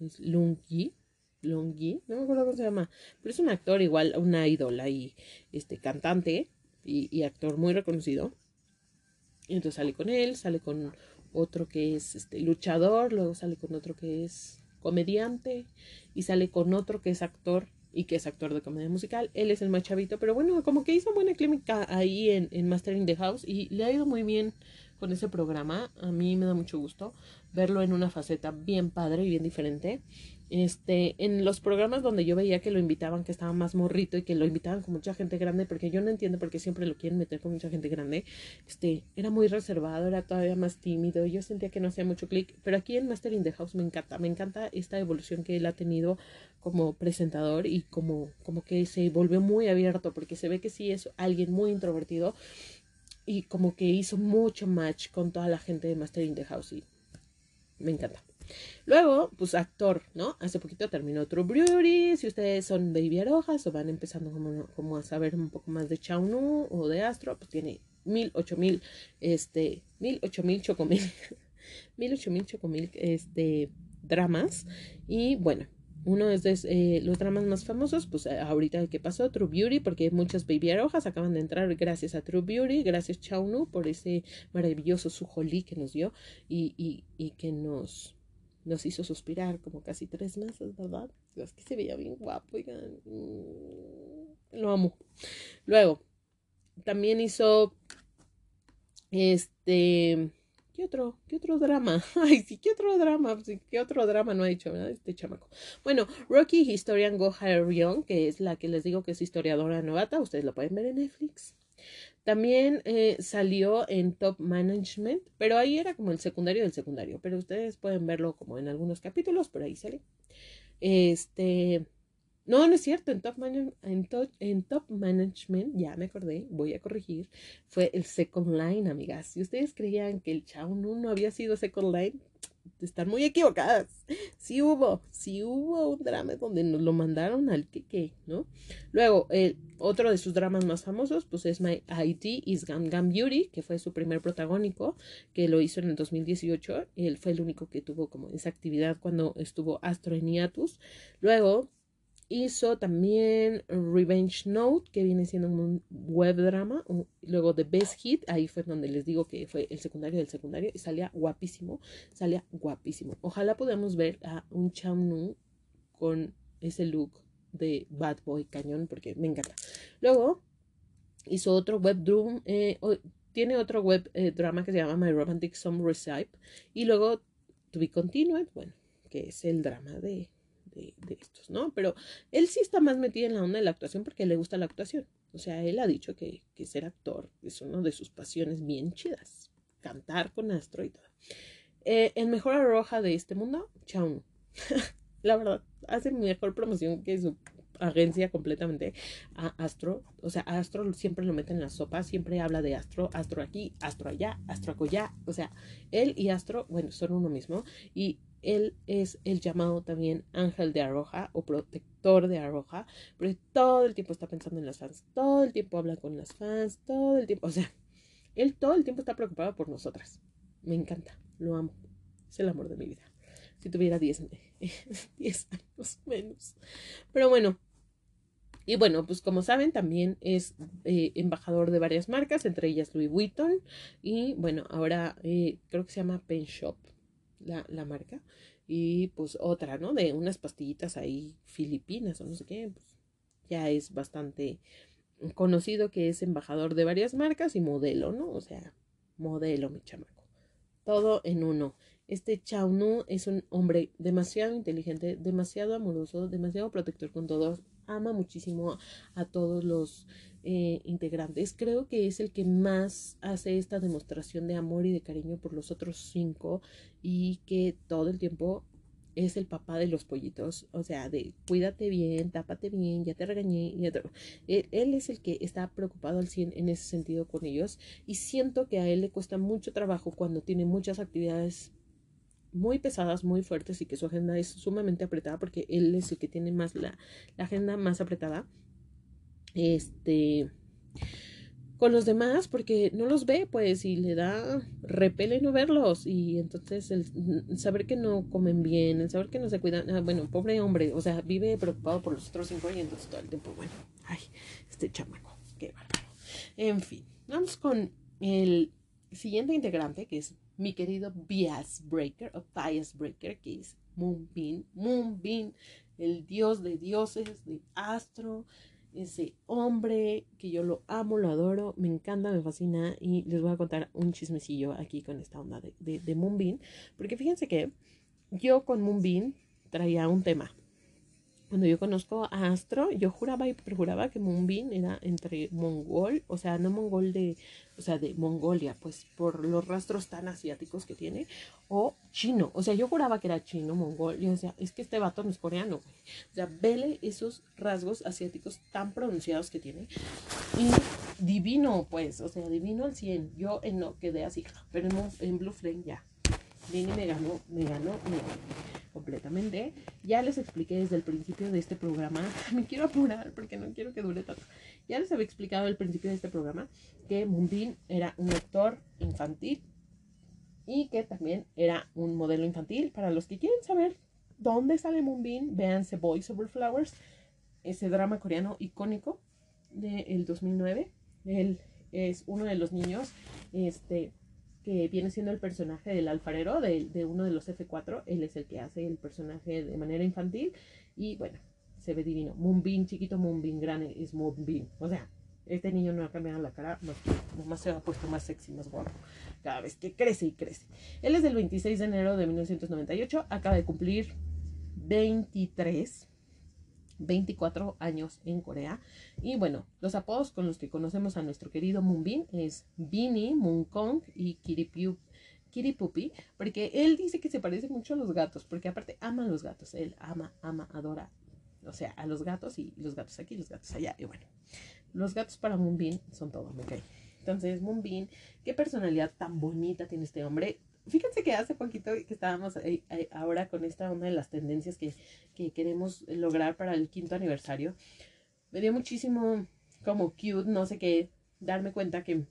es Lung Yi, Longhi, no me acuerdo cómo se llama, pero es un actor igual, una ídola y este cantante y, y actor muy reconocido. Y entonces sale con él, sale con otro que es este luchador, luego sale con otro que es comediante y sale con otro que es actor y que es actor de comedia musical. Él es el más chavito, pero bueno, como que hizo buena clínica ahí en, en Mastering the House y le ha ido muy bien con ese programa. A mí me da mucho gusto verlo en una faceta bien padre y bien diferente. Este, en los programas donde yo veía que lo invitaban, que estaba más morrito y que lo invitaban con mucha gente grande, porque yo no entiendo por qué siempre lo quieren meter con mucha gente grande, este, era muy reservado, era todavía más tímido, yo sentía que no hacía mucho clic, pero aquí en Master in the House me encanta, me encanta esta evolución que él ha tenido como presentador y como, como que se volvió muy abierto, porque se ve que sí es alguien muy introvertido y como que hizo mucho match con toda la gente de Master in the House y me encanta. Luego, pues actor, ¿no? Hace poquito terminó True Beauty. Si ustedes son baby arojas o van empezando como, como a saber un poco más de Chaunu o de Astro, pues tiene mil, ocho mil, este, mil, ocho mil, chocomil, mil, ocho mil, chocomil, este, dramas. Y bueno, uno es de eh, los dramas más famosos, pues ahorita el que pasó, True Beauty, porque muchas baby arojas acaban de entrar gracias a True Beauty, gracias Chaunu por ese maravilloso sujolí que nos dio y, y, y que nos nos hizo suspirar como casi tres meses, ¿verdad? Es que se veía bien guapo, oigan. Mm, lo amo. Luego, también hizo este. ¿Qué otro? ¿Qué otro drama? Ay, sí, ¿qué otro drama? ¿Qué otro drama no ha hecho, verdad? Este chamaco. Bueno, Rocky Historian Go Young, que es la que les digo que es historiadora novata. Ustedes lo pueden ver en Netflix. También eh, salió en Top Management, pero ahí era como el secundario del secundario, pero ustedes pueden verlo como en algunos capítulos, por ahí sale. Este, no, no es cierto, en Top, en, en Top Management, ya me acordé, voy a corregir, fue el Second Line, amigas. Si ustedes creían que el Chao no había sido Second Line, están muy equivocadas. Sí hubo, sí hubo un drama donde nos lo mandaron al que, ¿no? Luego, el otro de sus dramas más famosos, pues es My IT is Gangnam Beauty, que fue su primer protagónico, que lo hizo en el 2018. Él fue el único que tuvo como esa actividad cuando estuvo Astro en. Luego, hizo también Revenge Note, que viene siendo un web drama. Luego The Best Hit, ahí fue donde les digo que fue el secundario del secundario y salía guapísimo, salía guapísimo. Ojalá podamos ver a un Chamnu con ese look de bad boy cañón, porque me encanta. Luego hizo otro web drum, eh, tiene otro web eh, drama que se llama My Romantic Summer Recipe. Y luego To Be Continued, bueno, que es el drama de de, estos, ¿no? Pero él sí está más metido en la onda de la actuación porque le gusta la actuación. O sea, él ha dicho que, ser actor es una de sus pasiones bien chidas. Cantar con Astro y todo. Eh, el mejor arroja de este mundo, Chaun. la verdad, hace mejor promoción que su agencia completamente a Astro. O sea, Astro siempre lo mete en la sopa, siempre habla de Astro, Astro aquí, Astro allá, Astro allá. O sea, él y Astro, bueno, son uno mismo. Y él es el llamado también ángel de Arroja o protector de Arroja, porque todo el tiempo está pensando en las fans, todo el tiempo habla con las fans, todo el tiempo, o sea, él todo el tiempo está preocupado por nosotras. Me encanta, lo amo, es el amor de mi vida. Si tuviera 10 años menos. Pero bueno, y bueno, pues como saben, también es eh, embajador de varias marcas, entre ellas Louis Vuitton. Y bueno, ahora eh, creo que se llama Pen Shop la, la marca. Y pues otra, ¿no? De unas pastillitas ahí filipinas o no sé qué. Pues ya es bastante conocido que es embajador de varias marcas y modelo, ¿no? O sea, modelo, mi chamaco. Todo en uno. Este Chao es un hombre demasiado inteligente, demasiado amoroso, demasiado protector con todos. Ama muchísimo a todos los eh, integrantes. Creo que es el que más hace esta demostración de amor y de cariño por los otros cinco y que todo el tiempo es el papá de los pollitos, o sea, de cuídate bien, tápate bien, ya te regañé, Él, él, es el que está preocupado al 100 en ese sentido con ellos y siento que a él le cuesta mucho trabajo cuando tiene muchas actividades muy pesadas, muy fuertes y que su agenda es sumamente apretada porque él es el que tiene más la, agenda más apretada este, con los demás porque no los ve, pues, y le da repele no verlos. Y entonces el saber que no comen bien, el saber que no se cuidan, ah, bueno, pobre hombre, o sea, vive preocupado por los otros cinco y entonces todo el tiempo, bueno, ay, este chamaco, qué bárbaro. En fin, vamos con el siguiente integrante que es mi querido Bias Breaker o Bias Breaker, que es Moonbeam. Moonbeam, el dios de dioses, de astro, ese hombre que yo lo amo, lo adoro, me encanta, me fascina y les voy a contar un chismecillo aquí con esta onda de, de, de Moonbeam, porque fíjense que yo con Moonbeam traía un tema cuando yo conozco a Astro, yo juraba y perjuraba que Moonbin era entre mongol, o sea, no mongol de, o sea, de Mongolia, pues por los rastros tan asiáticos que tiene, o chino, o sea, yo juraba que era chino, mongol, yo decía, es que este vato no es coreano, o sea, vele esos rasgos asiáticos tan pronunciados que tiene, y divino, pues, o sea, divino al 100, yo en no quedé así, pero en, en Blue Flame ya, Vini me ganó, me ganó, me ganó completamente. Ya les expliqué desde el principio de este programa, me quiero apurar porque no quiero que dure tanto. Ya les había explicado al principio de este programa que Moonbeam era un actor infantil y que también era un modelo infantil. Para los que quieren saber dónde sale Moonbeam, véanse Boys Over Flowers, ese drama coreano icónico del 2009. Él es uno de los niños este, que viene siendo el personaje del alfarero de, de, uno de los F4. Él es el que hace el personaje de manera infantil. Y bueno, se ve divino. Moonbeam, chiquito Moonbeam, grande es Moonbeam. O sea, este niño no ha cambiado la cara, más, más se ha puesto más sexy, más guapo. Cada vez que crece y crece. Él es del 26 de enero de 1998. Acaba de cumplir 23 24 años en Corea. Y bueno, los apodos con los que conocemos a nuestro querido Moonbin es Bini, Moonkong y. Kiripupi, porque él dice que se parece mucho a los gatos, porque aparte ama a los gatos, él ama, ama, adora, o sea, a los gatos y los gatos aquí, los gatos allá, y bueno, los gatos para Moonbin son todo. Entonces, Moonbin, qué personalidad tan bonita tiene este hombre, fíjense que hace poquito que estábamos ahora con esta una de las tendencias que, queremos lograr para el quinto aniversario, me dio muchísimo como cute, no sé qué, darme cuenta que,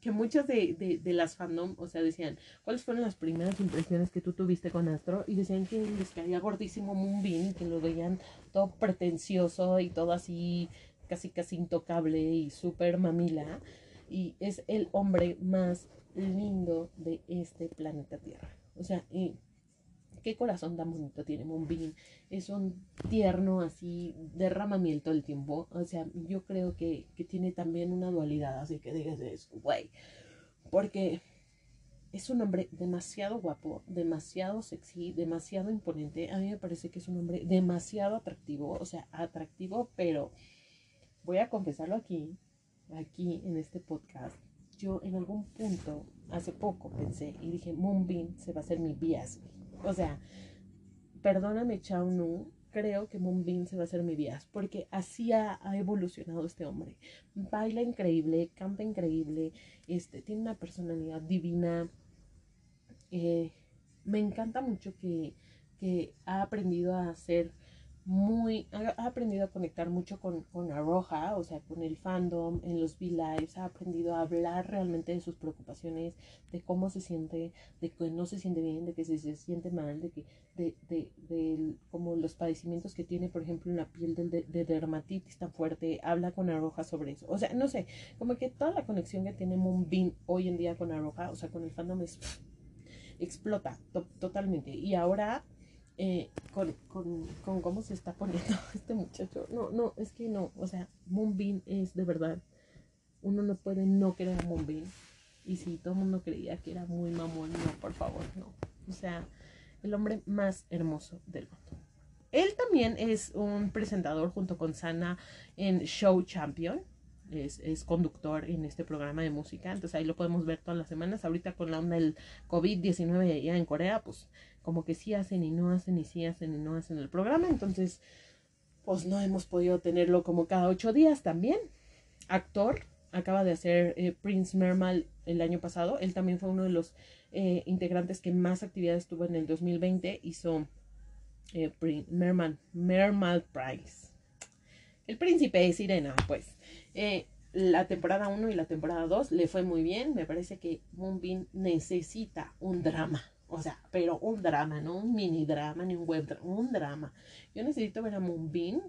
que muchas de, las fandom, o sea, decían, ¿cuáles fueron las primeras impresiones que tú tuviste con Astro? Y decían que les caía gordísimo Moonbeam, que lo veían todo pretencioso y todo así, casi casi intocable y súper mamila. Y es el hombre más lindo de este planeta Tierra. O sea, qué corazón tan bonito tiene Moonbeam. Es un tierno así, derrama miel todo el tiempo. O sea, yo creo que, tiene también una dualidad, así que digas eso, güey. Porque es un hombre demasiado guapo, demasiado sexy, demasiado imponente. A mí me parece que es un hombre demasiado atractivo, o sea, atractivo, pero voy a confesarlo aquí, aquí en este podcast yo en algún punto, hace poco, pensé y dije, Moonbeam se va a hacer mi bias. O sea, perdóname, Chao Nu, creo que Moonbeam se va a hacer mi bias, porque así ha, evolucionado este hombre. Baila increíble, canta increíble, este, tiene una personalidad divina. Eh, me encanta mucho que, que ha aprendido a hacer muy, ha, aprendido a conectar mucho con, con Aroha, o sea, con el fandom, en los V-Lives, ha aprendido a hablar realmente de sus preocupaciones, de cómo se siente, de que no se siente bien, de que se, se siente mal, de que, de, de, de, como los padecimientos que tiene, por ejemplo, en la piel de, de, dermatitis tan fuerte, habla con Aroha sobre eso. O sea, no sé, como que toda la conexión que tiene Moonbeam hoy en día con Aroha, o sea, con el fandom es explota totalmente. Y ahora eh, con, con, con, cómo se está poniendo este muchacho. No, no, es que no. O sea, Moonbeam es de verdad. Uno no puede no querer a Moonbeam. Y si todo el mundo creía que era muy mamón, no, por favor, no. O sea, el hombre más hermoso del mundo. Él también es un presentador junto con Sana en Show Champion. Es, es, conductor en este programa de música. Entonces ahí lo podemos ver todas las semanas. Ahorita con la onda del COVID-19 ya en Corea, pues como que sí hacen y no hacen y sí hacen y no hacen el programa. Entonces, pues no hemos podido tenerlo como cada ocho días también. Actor, acaba de hacer eh, Prince Mermal el año pasado. Él también fue uno de los eh, integrantes que más actividades tuvo en el 2020. Hizo eh, Merman, Mermal Price. El príncipe de Sirena, pues. la temporada 1 y la temporada 2 le fue muy bien. Me parece que Moonbeam necesita un drama. O sea, pero un drama, no un mini drama ni un web drama, un drama. Yo necesito ver a Moonbeam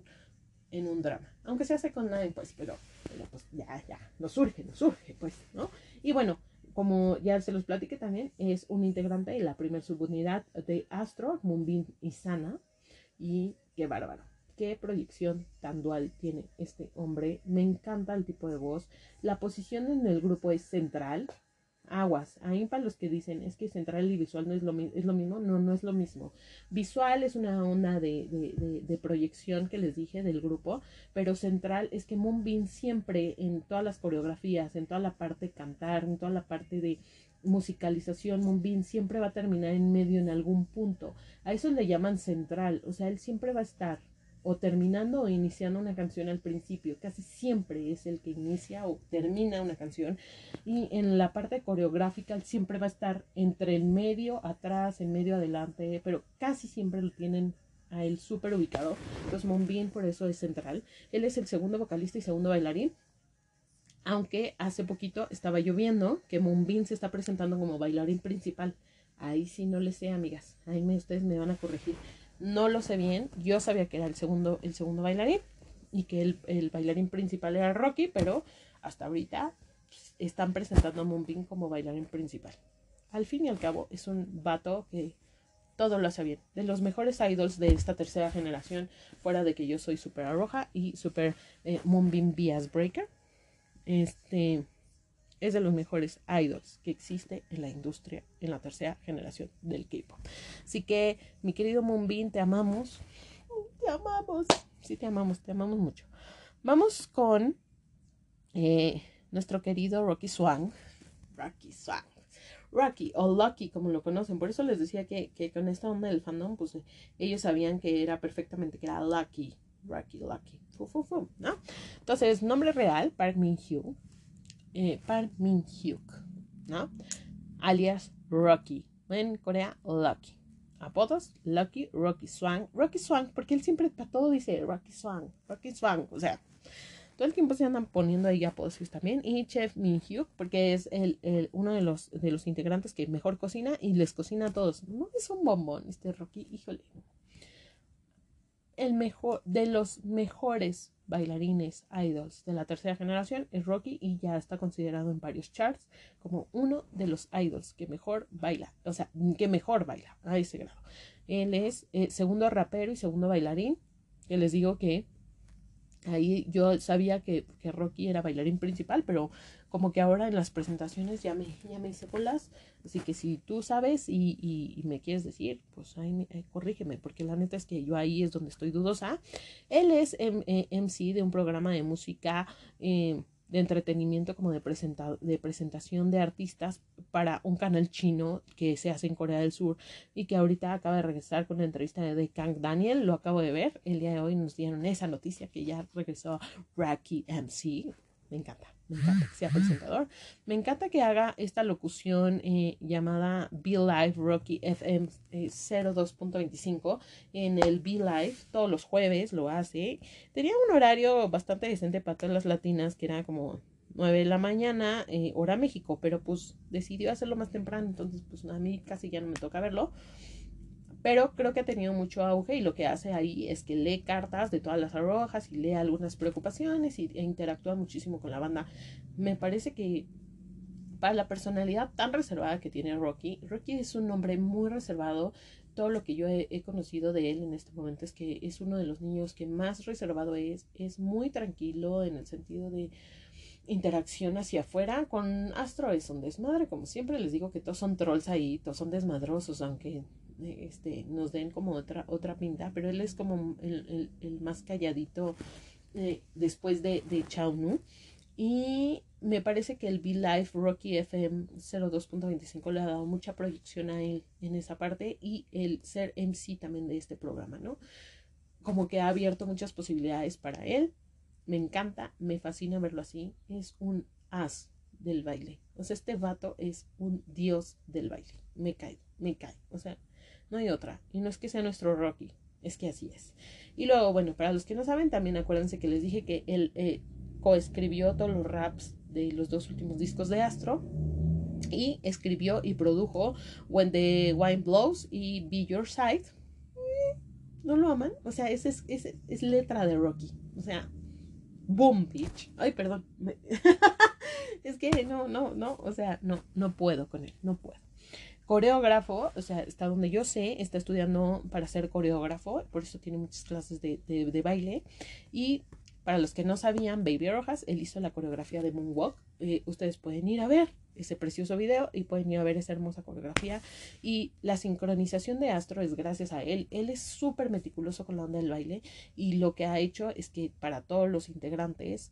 en un drama. Aunque se hace con nadie, pues, pero, pues ya, ya, nos surge, nos surge, pues, ¿no? Y bueno, como ya se los platiqué también, es un integrante de la primera subunidad de Astro, Moonbeam y Sana. Y qué bárbaro qué proyección tan dual tiene este hombre. Me encanta el tipo de voz. La posición en el grupo es central. Aguas, ahí para los que dicen es que central y visual no es lo, es lo mismo, no, no es lo mismo. Visual es una onda de, de, de, proyección que les dije del grupo, pero central es que Moonbeam siempre en todas las coreografías, en toda la parte de cantar, en toda la parte de musicalización, Moonbeam siempre va a terminar en medio en algún punto. A eso le llaman central, o sea, él siempre va a estar o terminando o iniciando una canción al principio. Casi siempre es el que inicia o termina una canción. Y en la parte coreográfica siempre va a estar entre el medio, atrás, en medio, adelante, pero casi siempre lo tienen a él súper ubicado. Entonces Monbin por eso es central. Él es el segundo vocalista y segundo bailarín. Aunque hace poquito estaba lloviendo que Monbin se está presentando como bailarín principal. Ahí sí no le sé, amigas. Ahí me, ustedes me van a corregir. No lo sé bien. Yo sabía que era el segundo, el segundo bailarín y que el, bailarín principal era Rocky, pero hasta ahorita están presentando a Moonbeam como bailarín principal. Al fin y al cabo, es un vato que todo lo hace bien. De los mejores idols de esta tercera generación, fuera de que yo soy super roja y super eh, Moonbeam Bias Breaker. Este es de los mejores idols que existe en la industria en la tercera generación del K-pop. Así que, mi querido Moonbin, te amamos. Te amamos. Sí, te amamos, te amamos mucho. Vamos con eh, nuestro querido Rocky Swan. Rocky Swan. Rocky o Lucky, como lo conocen. Por eso les decía que, con esta onda del fandom, pues ellos sabían que era perfectamente que era Lucky. Rocky, Lucky. ¿no? Entonces, nombre real, Park Min Hyo eh, Park Min Hyuk, ¿no? Alias Rocky. En Corea, Lucky. Apodos, Lucky, Rocky Swan. Rocky Swan, porque él siempre para todo dice Rocky Swan, Rocky Swan. O sea, todo el tiempo se andan poniendo ahí apodos también. Y Chef Min Hyuk, porque es el, el, uno de los, de los integrantes que mejor cocina y les cocina a todos. No es un bombón este Rocky, híjole. El mejor, de los mejores bailarines idols de la tercera generación es Rocky y ya está considerado en varios charts como uno de los idols que mejor baila, o sea, que mejor baila a ese grado. Él es eh, segundo rapero y segundo bailarín, que les digo que ahí yo sabía que, que, Rocky era bailarín principal, pero como que ahora en las presentaciones ya me, ya me hice bolas. Así que si tú sabes y, y, me quieres decir, pues ahí, corrígeme, porque la neta es que yo ahí es donde estoy dudosa. Él es MC eh, de un programa de música. Eh, de entretenimiento como de, de presentación de artistas para un canal chino que se hace en Corea del Sur y que ahorita acaba de regresar con la entrevista de Kang Daniel, lo acabo de ver, el día de hoy nos dieron esa noticia que ya regresó Rocky MC, me encanta, me encanta que sea presentador, me encanta que haga esta locución eh, llamada Be Live Rocky FM 02.25 eh, en el Be Live todos los jueves lo hace. Tenía un horario bastante decente para todas las latinas que era como 9 de la mañana, eh, hora México, pero pues decidió hacerlo más temprano, entonces pues a mí casi ya no me toca verlo pero creo que ha tenido mucho auge y lo que hace ahí es que lee cartas de todas las arrojas y lee algunas preocupaciones y, e interactúa muchísimo con la banda. Me parece que para la personalidad tan reservada que tiene Rocky, Rocky es un hombre muy reservado. Todo lo que yo he, he, conocido de él en este momento es que es uno de los niños que más reservado es, es muy tranquilo en el sentido de interacción hacia afuera. Con Astro es un desmadre, como siempre les digo que todos son trolls ahí, todos son desmadrosos, aunque este, nos den como otra, otra pinta, pero él es como el, el, más calladito eh, después de, de Chao Y me parece que el Be Life Rocky FM 02.25 le ha dado mucha proyección a él en esa parte y el ser MC también de este programa, ¿no? Como que ha abierto muchas posibilidades para él. Me encanta, me fascina verlo así. Es un as del baile. O sea, este vato es un dios del baile. Me cae, me cae. O sea, no hay otra. Y no es que sea nuestro Rocky, es que así es. Y luego, bueno, para los que no saben, también acuérdense que les dije que él, eh, coescribió todos los raps de los dos últimos discos de Astro y escribió y produjo When the Wine Blows y Be Your Side. ¿No lo aman? O sea, es, es, es, letra de Rocky. O sea, boom, bitch. Ay, perdón. es que no, no, no. O sea, no, no puedo con él. No puedo. Coreógrafo, o sea, está donde yo sé, está estudiando para ser coreógrafo, por eso tiene muchas clases de, de, baile. Y para los que no sabían, Baby Rojas, él hizo la coreografía de Moonwalk. Eh, ustedes pueden ir a ver ese precioso video y pueden ir a ver esa hermosa coreografía. Y la sincronización de Astro es gracias a él. Él es súper meticuloso con la onda del baile y lo que ha hecho es que para todos los integrantes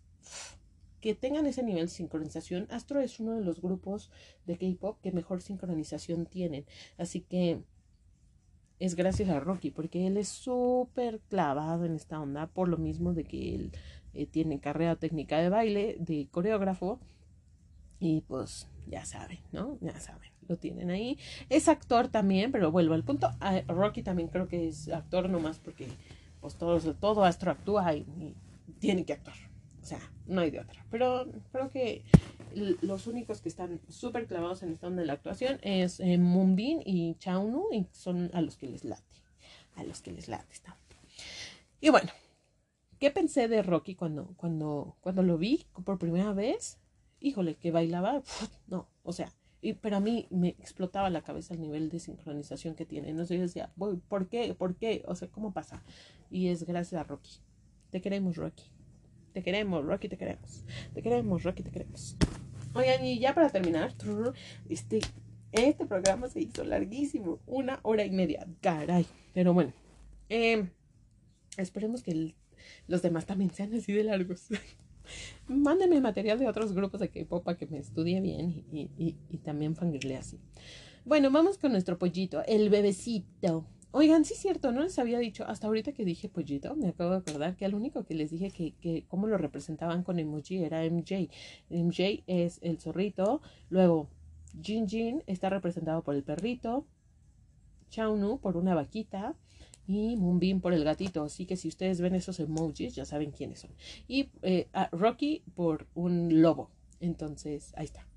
que tengan ese nivel de sincronización, Astro es uno de los grupos de K-Pop que mejor sincronización tienen. Así que es gracias a Rocky, porque él es súper clavado en esta onda, por lo mismo de que él eh, tiene carrera técnica de baile, de coreógrafo, y pues ya saben, ¿no? Ya saben, lo tienen ahí. Es actor también, pero vuelvo al punto. Rocky también creo que es actor nomás porque pues todo, todo astro actúa y tiene que actuar. O sea, no hay de otra. Pero creo que los únicos que están súper clavados en onda de la actuación es eh, Moonbin y Chaunu y son a los que les late. A los que les late está. Y bueno, ¿qué pensé de Rocky cuando, cuando, cuando lo vi por primera vez? Híjole, que bailaba, no, o sea, y, pero a mí me explotaba la cabeza el nivel de sincronización que tiene. Sé, yo decía, ¿por qué? ¿Por qué? O sea, ¿cómo pasa? Y es gracias a Rocky. Te queremos, Rocky. Te queremos, Rocky, te queremos. Te queremos, Rocky, te queremos. Oigan, y ya para terminar, este, este programa se hizo larguísimo, una hora y media, caray. Pero bueno, em, esperemos que los demás también sean así de largos. Mándenme material de otros grupos de K-pop para que me estudie bien y, y, también fangirle así. Bueno, vamos con nuestro pollito, el bebecito. Oigan, sí es cierto, no les había dicho, hasta ahorita que dije pollito, me acabo de acordar que al único que les dije que, que cómo lo representaban con emoji era MJ. MJ es el zorrito, luego Jin Jin está representado por el perrito, Chaunu por una vaquita y Moonbeam por el gatito. Así que si ustedes ven esos emojis, ya saben quiénes son. Y eh, Rocky por un lobo. Entonces, ahí está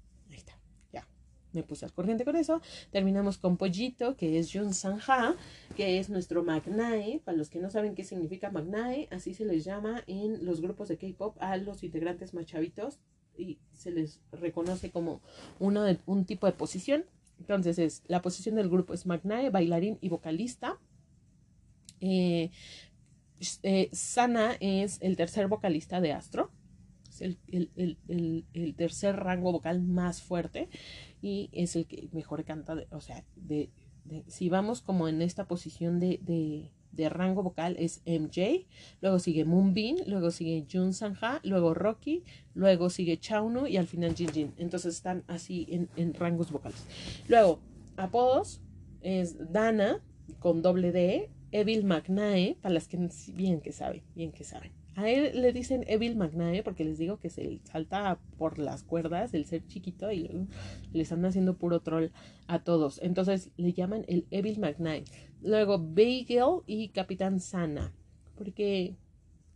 me puse al corriente con eso. Terminamos con Pollito, que es Jun Sanja, que es nuestro Magnae. Para los que no saben qué significa Magnae, así se les llama en los grupos de K-pop a los integrantes más chavitos y se les reconoce como uno de, un tipo de posición. Entonces es la posición del grupo es Magnae, bailarín y vocalista. Eh, eh, Sana es el tercer vocalista de Astro. Es el, el, tercer rango vocal más fuerte y es el que mejor canta, o sea, de, si vamos como en esta posición de, de, de, rango vocal es MJ, luego sigue Moonbin, luego sigue Jun Sanja, luego Rocky, luego sigue Chaunu y al final Jin Jin. Entonces están así en, en rangos vocales. Luego, apodos es Dana con doble D, Evil McNae, para las que bien que saben, bien que saben. A él le dicen Evil McNae porque les digo que se salta por las cuerdas el ser chiquito y les anda haciendo puro troll a todos. Entonces le llaman el Evil McNae. Luego Bagel y Capitán Sana. Porque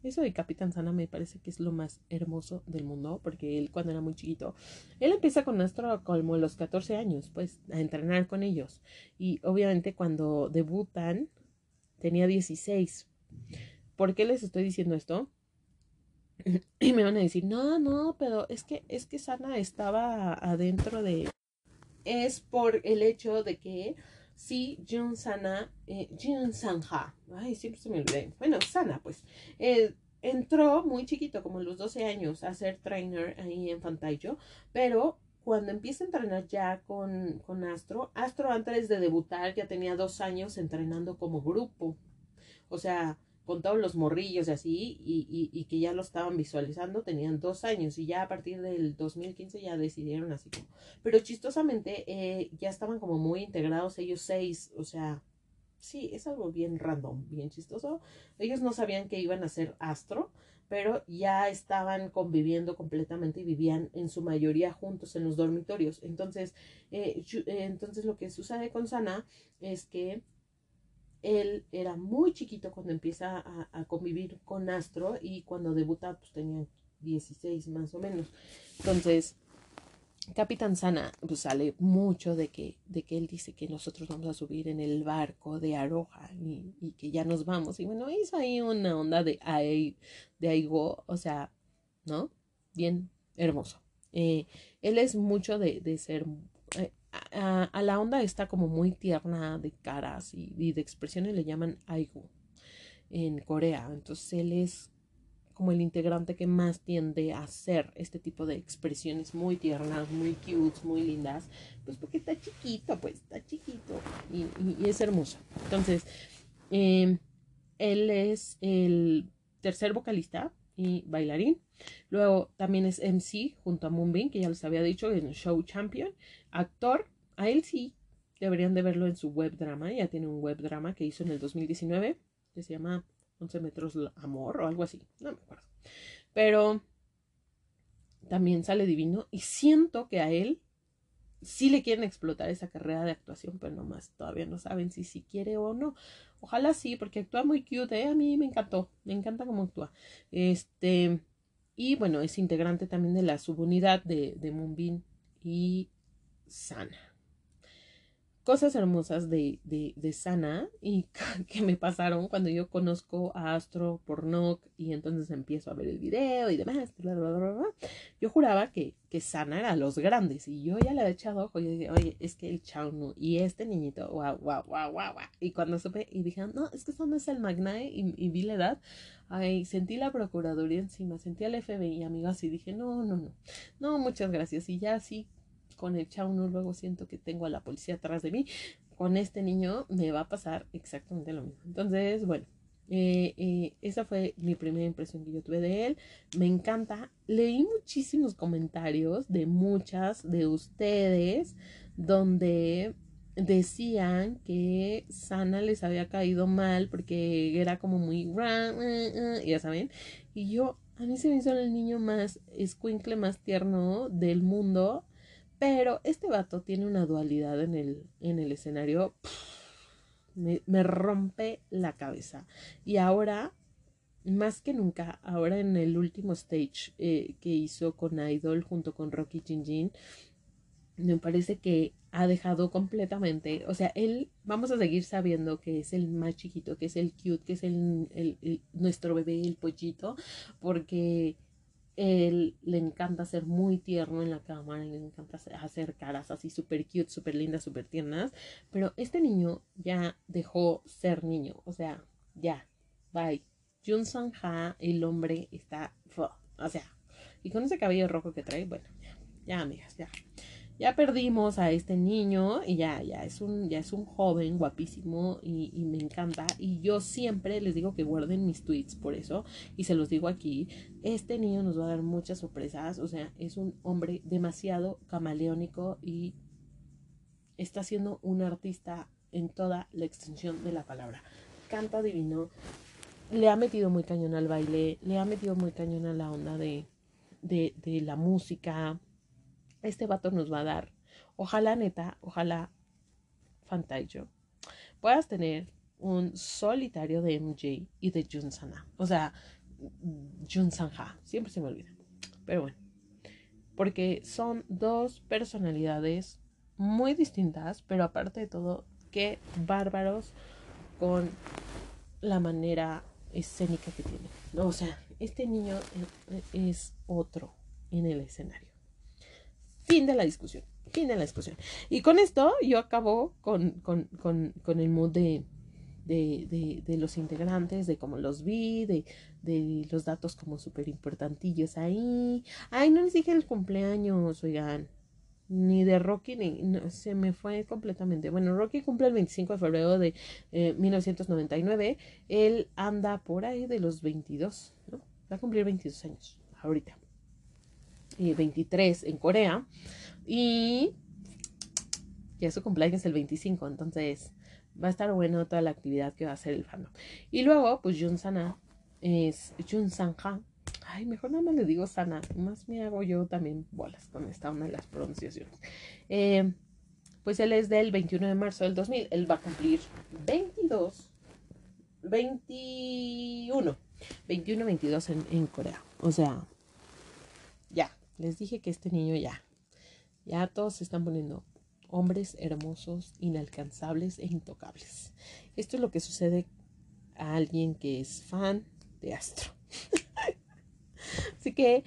eso de Capitán Sana me parece que es lo más hermoso del mundo. Porque él cuando era muy chiquito, él empieza con Astro como los 14 años, pues a entrenar con ellos. Y obviamente cuando debutan tenía 16 ¿Por qué les estoy diciendo esto? Y me van a decir, no, no, pero es que, es que Sana estaba adentro de... Es por el hecho de que sí, Jun Sana, eh, Jun Sanja, ay, siempre se me olvida. Bueno, Sana, pues, eh, entró muy chiquito, como a los 12 años, a ser trainer ahí en Fantayo, pero cuando empieza a entrenar ya con, con Astro, Astro antes de debutar ya tenía dos años entrenando como grupo. O sea, con todos los morrillos y así, y, y, que ya lo estaban visualizando, tenían dos años y ya a partir del 2015 ya decidieron así como, pero chistosamente eh, ya estaban como muy integrados ellos seis, o sea, sí, es algo bien random, bien chistoso. Ellos no sabían que iban a ser astro, pero ya estaban conviviendo completamente y vivían en su mayoría juntos en los dormitorios. Entonces, eh, eh, entonces lo que sucede con Sana es que él era muy chiquito cuando empieza a, convivir con Astro y cuando debuta pues tenía 16 más o menos. Entonces, Capitán Sana pues sale mucho de que, de que él dice que nosotros vamos a subir en el barco de Aroja y, que ya nos vamos. Y bueno, hizo ahí una onda de, de Aigo, o sea, ¿no? Bien hermoso. Eh, él es mucho de, de ser... Eh, a, la onda está como muy tierna de caras y, de expresiones le llaman Aigo en Corea. Entonces él es como el integrante que más tiende a hacer este tipo de expresiones muy tiernas, muy cute, muy lindas, pues porque está chiquito, pues está chiquito y, es hermoso. Entonces, em, él es el tercer vocalista y bailarín. Luego también es MC junto a Moonbin, que ya les había dicho en Show Champion. Actor, a él sí deberían de verlo en su web drama. Ya tiene un web drama que hizo en el 2019 que se llama 11 metros amor o algo así, no me acuerdo. Pero también sale divino y siento que a él sí le quieren explotar esa carrera de actuación, pero nomás todavía no saben si sí quiere o no. Ojalá sí, porque actúa muy cute, ¿eh? a mí me encantó, me encanta cómo actúa. Este, y bueno, es integrante también de la subunidad de, de Moonbin y Sana cosas hermosas de, de, de, Sana y que me pasaron cuando yo conozco a Astro por Nock y entonces empiezo a ver el video y demás. Bla, bla, bla, yo juraba que, que Sana era los grandes y yo ya le había echado ojo y dije, oye, es que el Chaunu y este niñito, guau, guau, guau, guau, guau. Y cuando supe y dije, no, es que no es el Magnae y, vi la edad, ay, sentí la Procuraduría encima, sentí al FBI, amigos, y dije, no, no, no, no, muchas gracias. Y ya así con el chauno luego siento que tengo a la policía atrás de mí. Con este niño me va a pasar exactamente lo mismo. Entonces, bueno, eh, eh, esa fue mi primera impresión que yo tuve de él. Me encanta. Leí muchísimos comentarios de muchas de ustedes donde decían que Sana les había caído mal porque era como muy ya saben y yo a mí se me hizo el niño más escuincle más tierno del mundo pero este vato tiene una dualidad en el, en el escenario. me, rompe la cabeza. Y ahora, más que nunca, ahora en el último stage eh, que hizo con Idol junto con Rocky Jinjin, me parece que ha dejado completamente, o sea, él, vamos a seguir sabiendo que es el más chiquito, que es el cute, que es el nuestro bebé, el pollito, porque él le encanta ser muy tierno en la cámara, le encanta hacer caras así súper cute, súper lindas, súper tiernas. Pero este niño ya dejó ser niño, o sea, ya, bye. Jun Sang Ha, el hombre, está, o sea, y con ese cabello rojo que trae, bueno, ya, ya amigas, ya ya perdimos a este niño y ya, ya es un, ya es un joven guapísimo y, me encanta. Y yo siempre les digo que guarden mis tweets por eso y se los digo aquí. Este niño nos va a dar muchas sorpresas. O sea, es un hombre demasiado camaleónico y está siendo un artista en toda la extensión de la palabra. Canta divino. Le ha metido muy cañón al baile, le ha metido muy cañón a la onda de, de la música este vato nos va a dar. Ojalá, neta, ojalá, Fantayo, puedas tener un solitario de MJ y de Jun Sana. O sea, Jun Sanja. Siempre se me olvida. Pero bueno. Porque son dos personalidades muy distintas, pero aparte de todo, qué bárbaros con la manera escénica que tiene. O sea, este niño es otro en el escenario. Fin de la discusión. Fin de la discusión. Y con esto yo acabo con, con, con, con el mood de, de, de, los integrantes, de cómo los vi, de, de los datos como súper importantillos ahí. Ay, no les dije el cumpleaños, oigan. Ni de Rocky, ni se me fue completamente. Bueno, Rocky cumple el 25 de febrero de 1999. Eh, Él anda por ahí de los 22, ¿no? Va a cumplir 22 años ahorita. 23 en Corea. Y ya su cumpleaños es el 25, entonces va a estar bueno toda la actividad que va a hacer el fandom. Y luego, pues Jun Sana es Jun Sanja. Ay, mejor nada más le digo Sana. Más me hago yo también bolas con esta una de las pronunciaciones. Eh, pues él es del 21 de marzo del 2000. Él va a cumplir 22, 21, 21, 22 en, en Corea. O sea, Les dije que este niño ya, ya todos se están poniendo hombres hermosos, inalcanzables e intocables. Esto es lo que sucede a alguien que es fan de Astro. Así que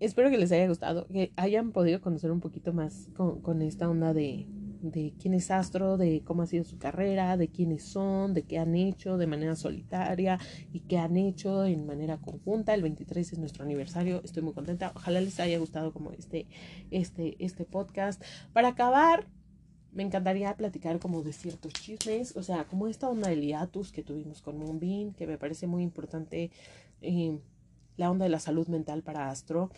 espero que les haya gustado, que hayan podido conocer un poquito más con, esta onda de, de quién es Astro, de cómo ha sido su carrera, de quiénes son, de qué han hecho de manera solitaria y qué han hecho en manera conjunta. El 23 es nuestro aniversario, estoy muy contenta. Ojalá les haya gustado como este, este, este podcast. Para acabar, me encantaría platicar como de ciertos chismes, o sea, como esta onda del hiatus que tuvimos con Moonbeam, que me parece muy importante eh, la onda de la salud mental para Astro.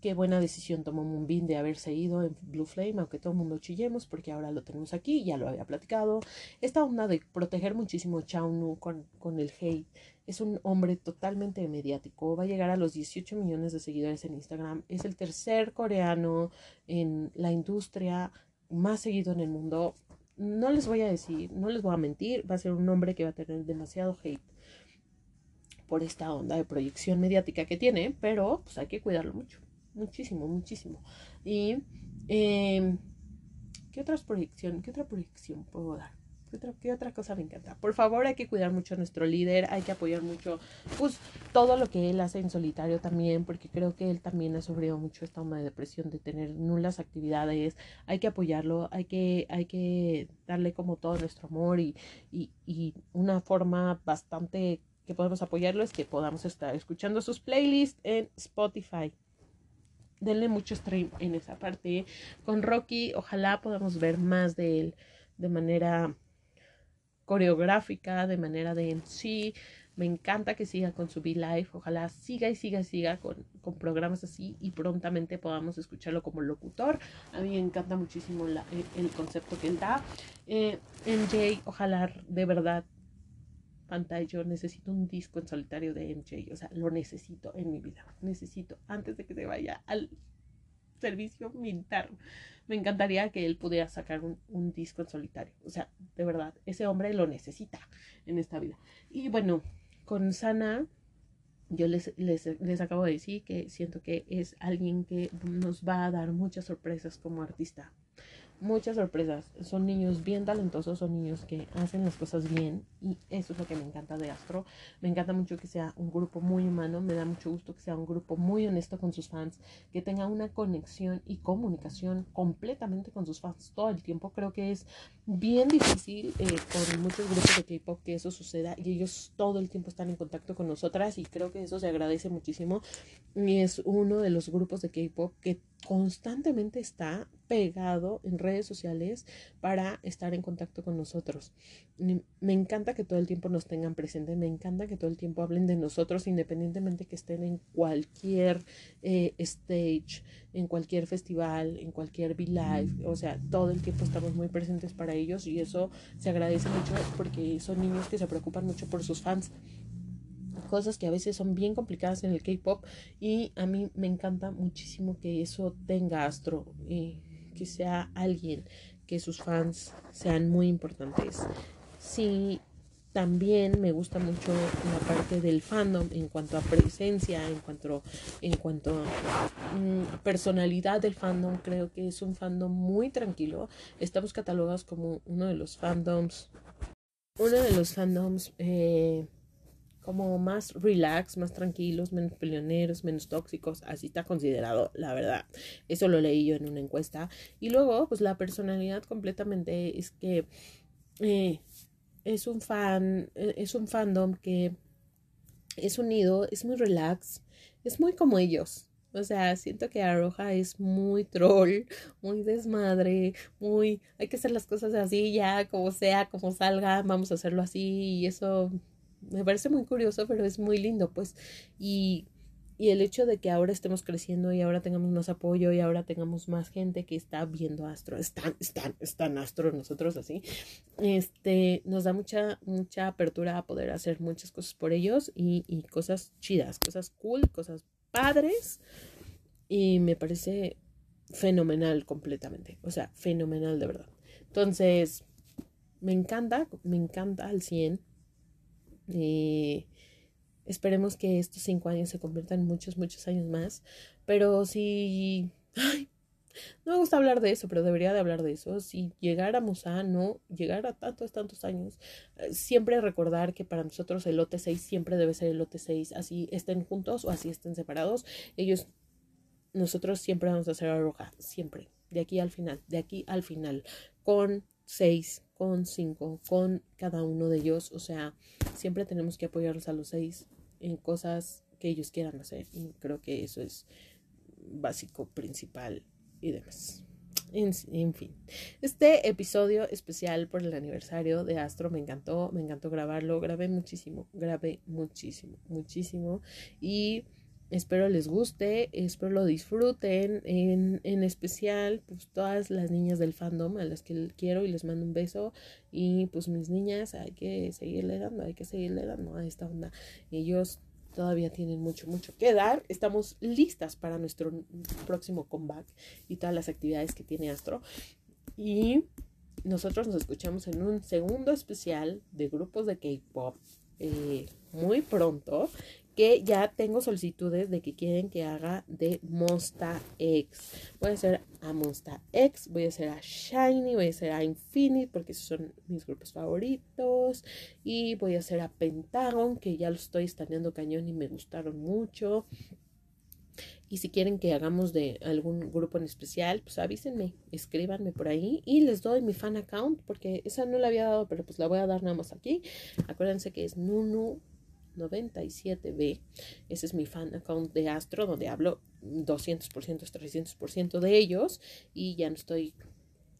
Qué buena decisión tomó Moonbeam de haberse ido en Blue Flame, aunque todo el mundo chillemos, porque ahora lo tenemos aquí, ya lo había platicado. Esta onda de proteger muchísimo a Chaunu con, con el hate. Es un hombre totalmente mediático. Va a llegar a los 18 millones de seguidores en Instagram. Es el tercer coreano en la industria más seguido en el mundo. No les voy a decir, no les voy a mentir, va a ser un hombre que va a tener demasiado hate por esta onda de proyección mediática que tiene, pero pues hay que cuidarlo mucho, muchísimo, muchísimo. Y, eh, ¿qué otras proyección, qué otra proyección puedo dar? ¿Qué otra, cosa me encanta? Por favor, hay que cuidar mucho a nuestro líder, hay que apoyar mucho, pues, todo lo que él hace en solitario también, porque creo que él también ha sufrido mucho esta onda de depresión, de tener nulas actividades, hay que apoyarlo, hay que, hay que darle como todo nuestro amor y, y, y una forma bastante que podemos apoyarlo es que podamos estar escuchando sus playlists en Spotify. Denle mucho stream en esa parte. Con Rocky, ojalá podamos ver más de él de manera coreográfica, de manera de en sí. Me encanta que siga con su V-Live. Ojalá siga y siga y siga con, con, programas así y prontamente podamos escucharlo como locutor. A mí me encanta muchísimo la, el, concepto que él da. Eh, MJ, ojalá de verdad pantalla, yo necesito un disco en solitario de MJ, o sea, lo necesito en mi vida, necesito antes de que se vaya al servicio militar. Me encantaría que él pudiera sacar un, disco en solitario, o sea, de verdad, ese hombre lo necesita en esta vida. Y bueno, con Sana, yo les, les, les acabo de decir que siento que es alguien que nos va a dar muchas sorpresas como artista muchas sorpresas. Son niños bien talentosos, son niños que hacen las cosas bien y eso es lo que me encanta de Astro. Me encanta mucho que sea un grupo muy humano, me da mucho gusto que sea un grupo muy honesto con sus fans, que tenga una conexión y comunicación completamente con sus fans todo el tiempo. Creo que es bien difícil eh, con muchos grupos de K-Pop que eso suceda y ellos todo el tiempo están en contacto con nosotras y creo que eso se agradece muchísimo y es uno de los grupos de K-Pop que constantemente está pegado en redes sociales para estar en contacto con nosotros. Me encanta que todo el tiempo nos tengan presente, me encanta que todo el tiempo hablen de nosotros independientemente que estén en cualquier eh, stage, en cualquier festival, en cualquier V-Live, o sea, todo el tiempo estamos muy presentes para ellos y eso se agradece mucho porque son niños que se preocupan mucho por sus fans cosas que a veces son bien complicadas en el K-pop y a mí me encanta muchísimo que eso tenga Astro y que sea alguien que sus fans sean muy importantes. Sí, también me gusta mucho la parte del fandom en cuanto a presencia, en cuanto, en cuanto a mm, personalidad del fandom. Creo que es un fandom muy tranquilo. Estamos catalogados como uno de los fandoms, uno de los fandoms eh, como más relax, más tranquilos, menos peleoneros, menos tóxicos, así está considerado, la verdad. Eso lo leí yo en una encuesta. Y luego, pues la personalidad completamente es que eh, es un fan, eh, es un fandom que es unido, es muy relax, es muy como ellos. O sea, siento que Aroja es muy troll, muy desmadre, muy hay que hacer las cosas así ya, como sea, como salga, vamos a hacerlo así y eso me parece muy curioso, pero es muy lindo, pues. Y, y el hecho de que ahora estemos creciendo y ahora tengamos más apoyo y ahora tengamos más gente que está viendo Astro, están, están, están Astro nosotros así, este, nos da mucha, mucha apertura a poder hacer muchas cosas por ellos y, y cosas chidas, cosas cool, cosas padres. Y me parece fenomenal completamente, o sea, fenomenal de verdad. Entonces, me encanta, me encanta al 100 eh, Esperemos que estos cinco años se conviertan en muchos, muchos años más. Pero si... No me gusta hablar de eso, pero debería de hablar de eso. Si llegáramos a no llegar a tantos, tantos años, eh, siempre recordar que para nosotros el lote 6 siempre debe ser el lote 6, así estén juntos o así estén separados. Ellos, nosotros siempre vamos a ser la roja, siempre, de aquí al final, de aquí al final, con 6, con 5, con cada uno de ellos. O sea, siempre tenemos que apoyarlos a los 6 en cosas que ellos quieran hacer. Y creo que eso es básico, principal y demás. En, fin, este episodio especial por el aniversario de Astro me encantó, me encantó grabarlo, grabé muchísimo, grabé muchísimo, muchísimo y espero les guste, espero lo disfruten, en, en especial pues todas las niñas del fandom a las que quiero y les mando un beso y pues mis niñas hay que seguirle dando, hay que seguirle dando a esta onda, ellos todavía tienen mucho, mucho que dar. Estamos listas para nuestro próximo comeback y todas las actividades que tiene Astro. Y nosotros nos escuchamos en un segundo especial de grupos de K-Pop eh, muy pronto que ya tengo solicitudes de que quieren que haga de Monsta X. Voy a hacer a Monsta X, voy a hacer a Shiny, voy a hacer a Infinite porque esos son mis grupos favoritos. Y voy a hacer a Pentagon, que ya lo estoy estaneando cañón y me gustaron mucho. Y si quieren que hagamos de algún grupo en especial, pues avísenme, escríbanme por ahí y les doy mi fan account porque esa no la había dado, pero pues la voy a dar nada más aquí. Acuérdense que es Nunu 97B. Ese es mi fan account de Astro, donde hablo 200%, 300% de ellos y ya no estoy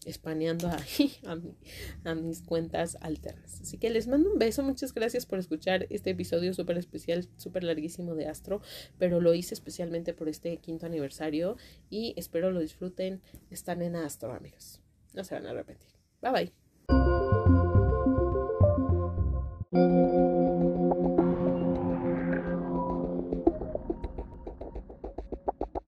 espaneando ahí a, mi, a, mis cuentas alternas. Así que les mando un beso, muchas gracias por escuchar este episodio súper especial, súper larguísimo de Astro, pero lo hice especialmente por este quinto aniversario y espero lo disfruten. Están en Astro, amigos. No se van a arrepentir. Bye bye.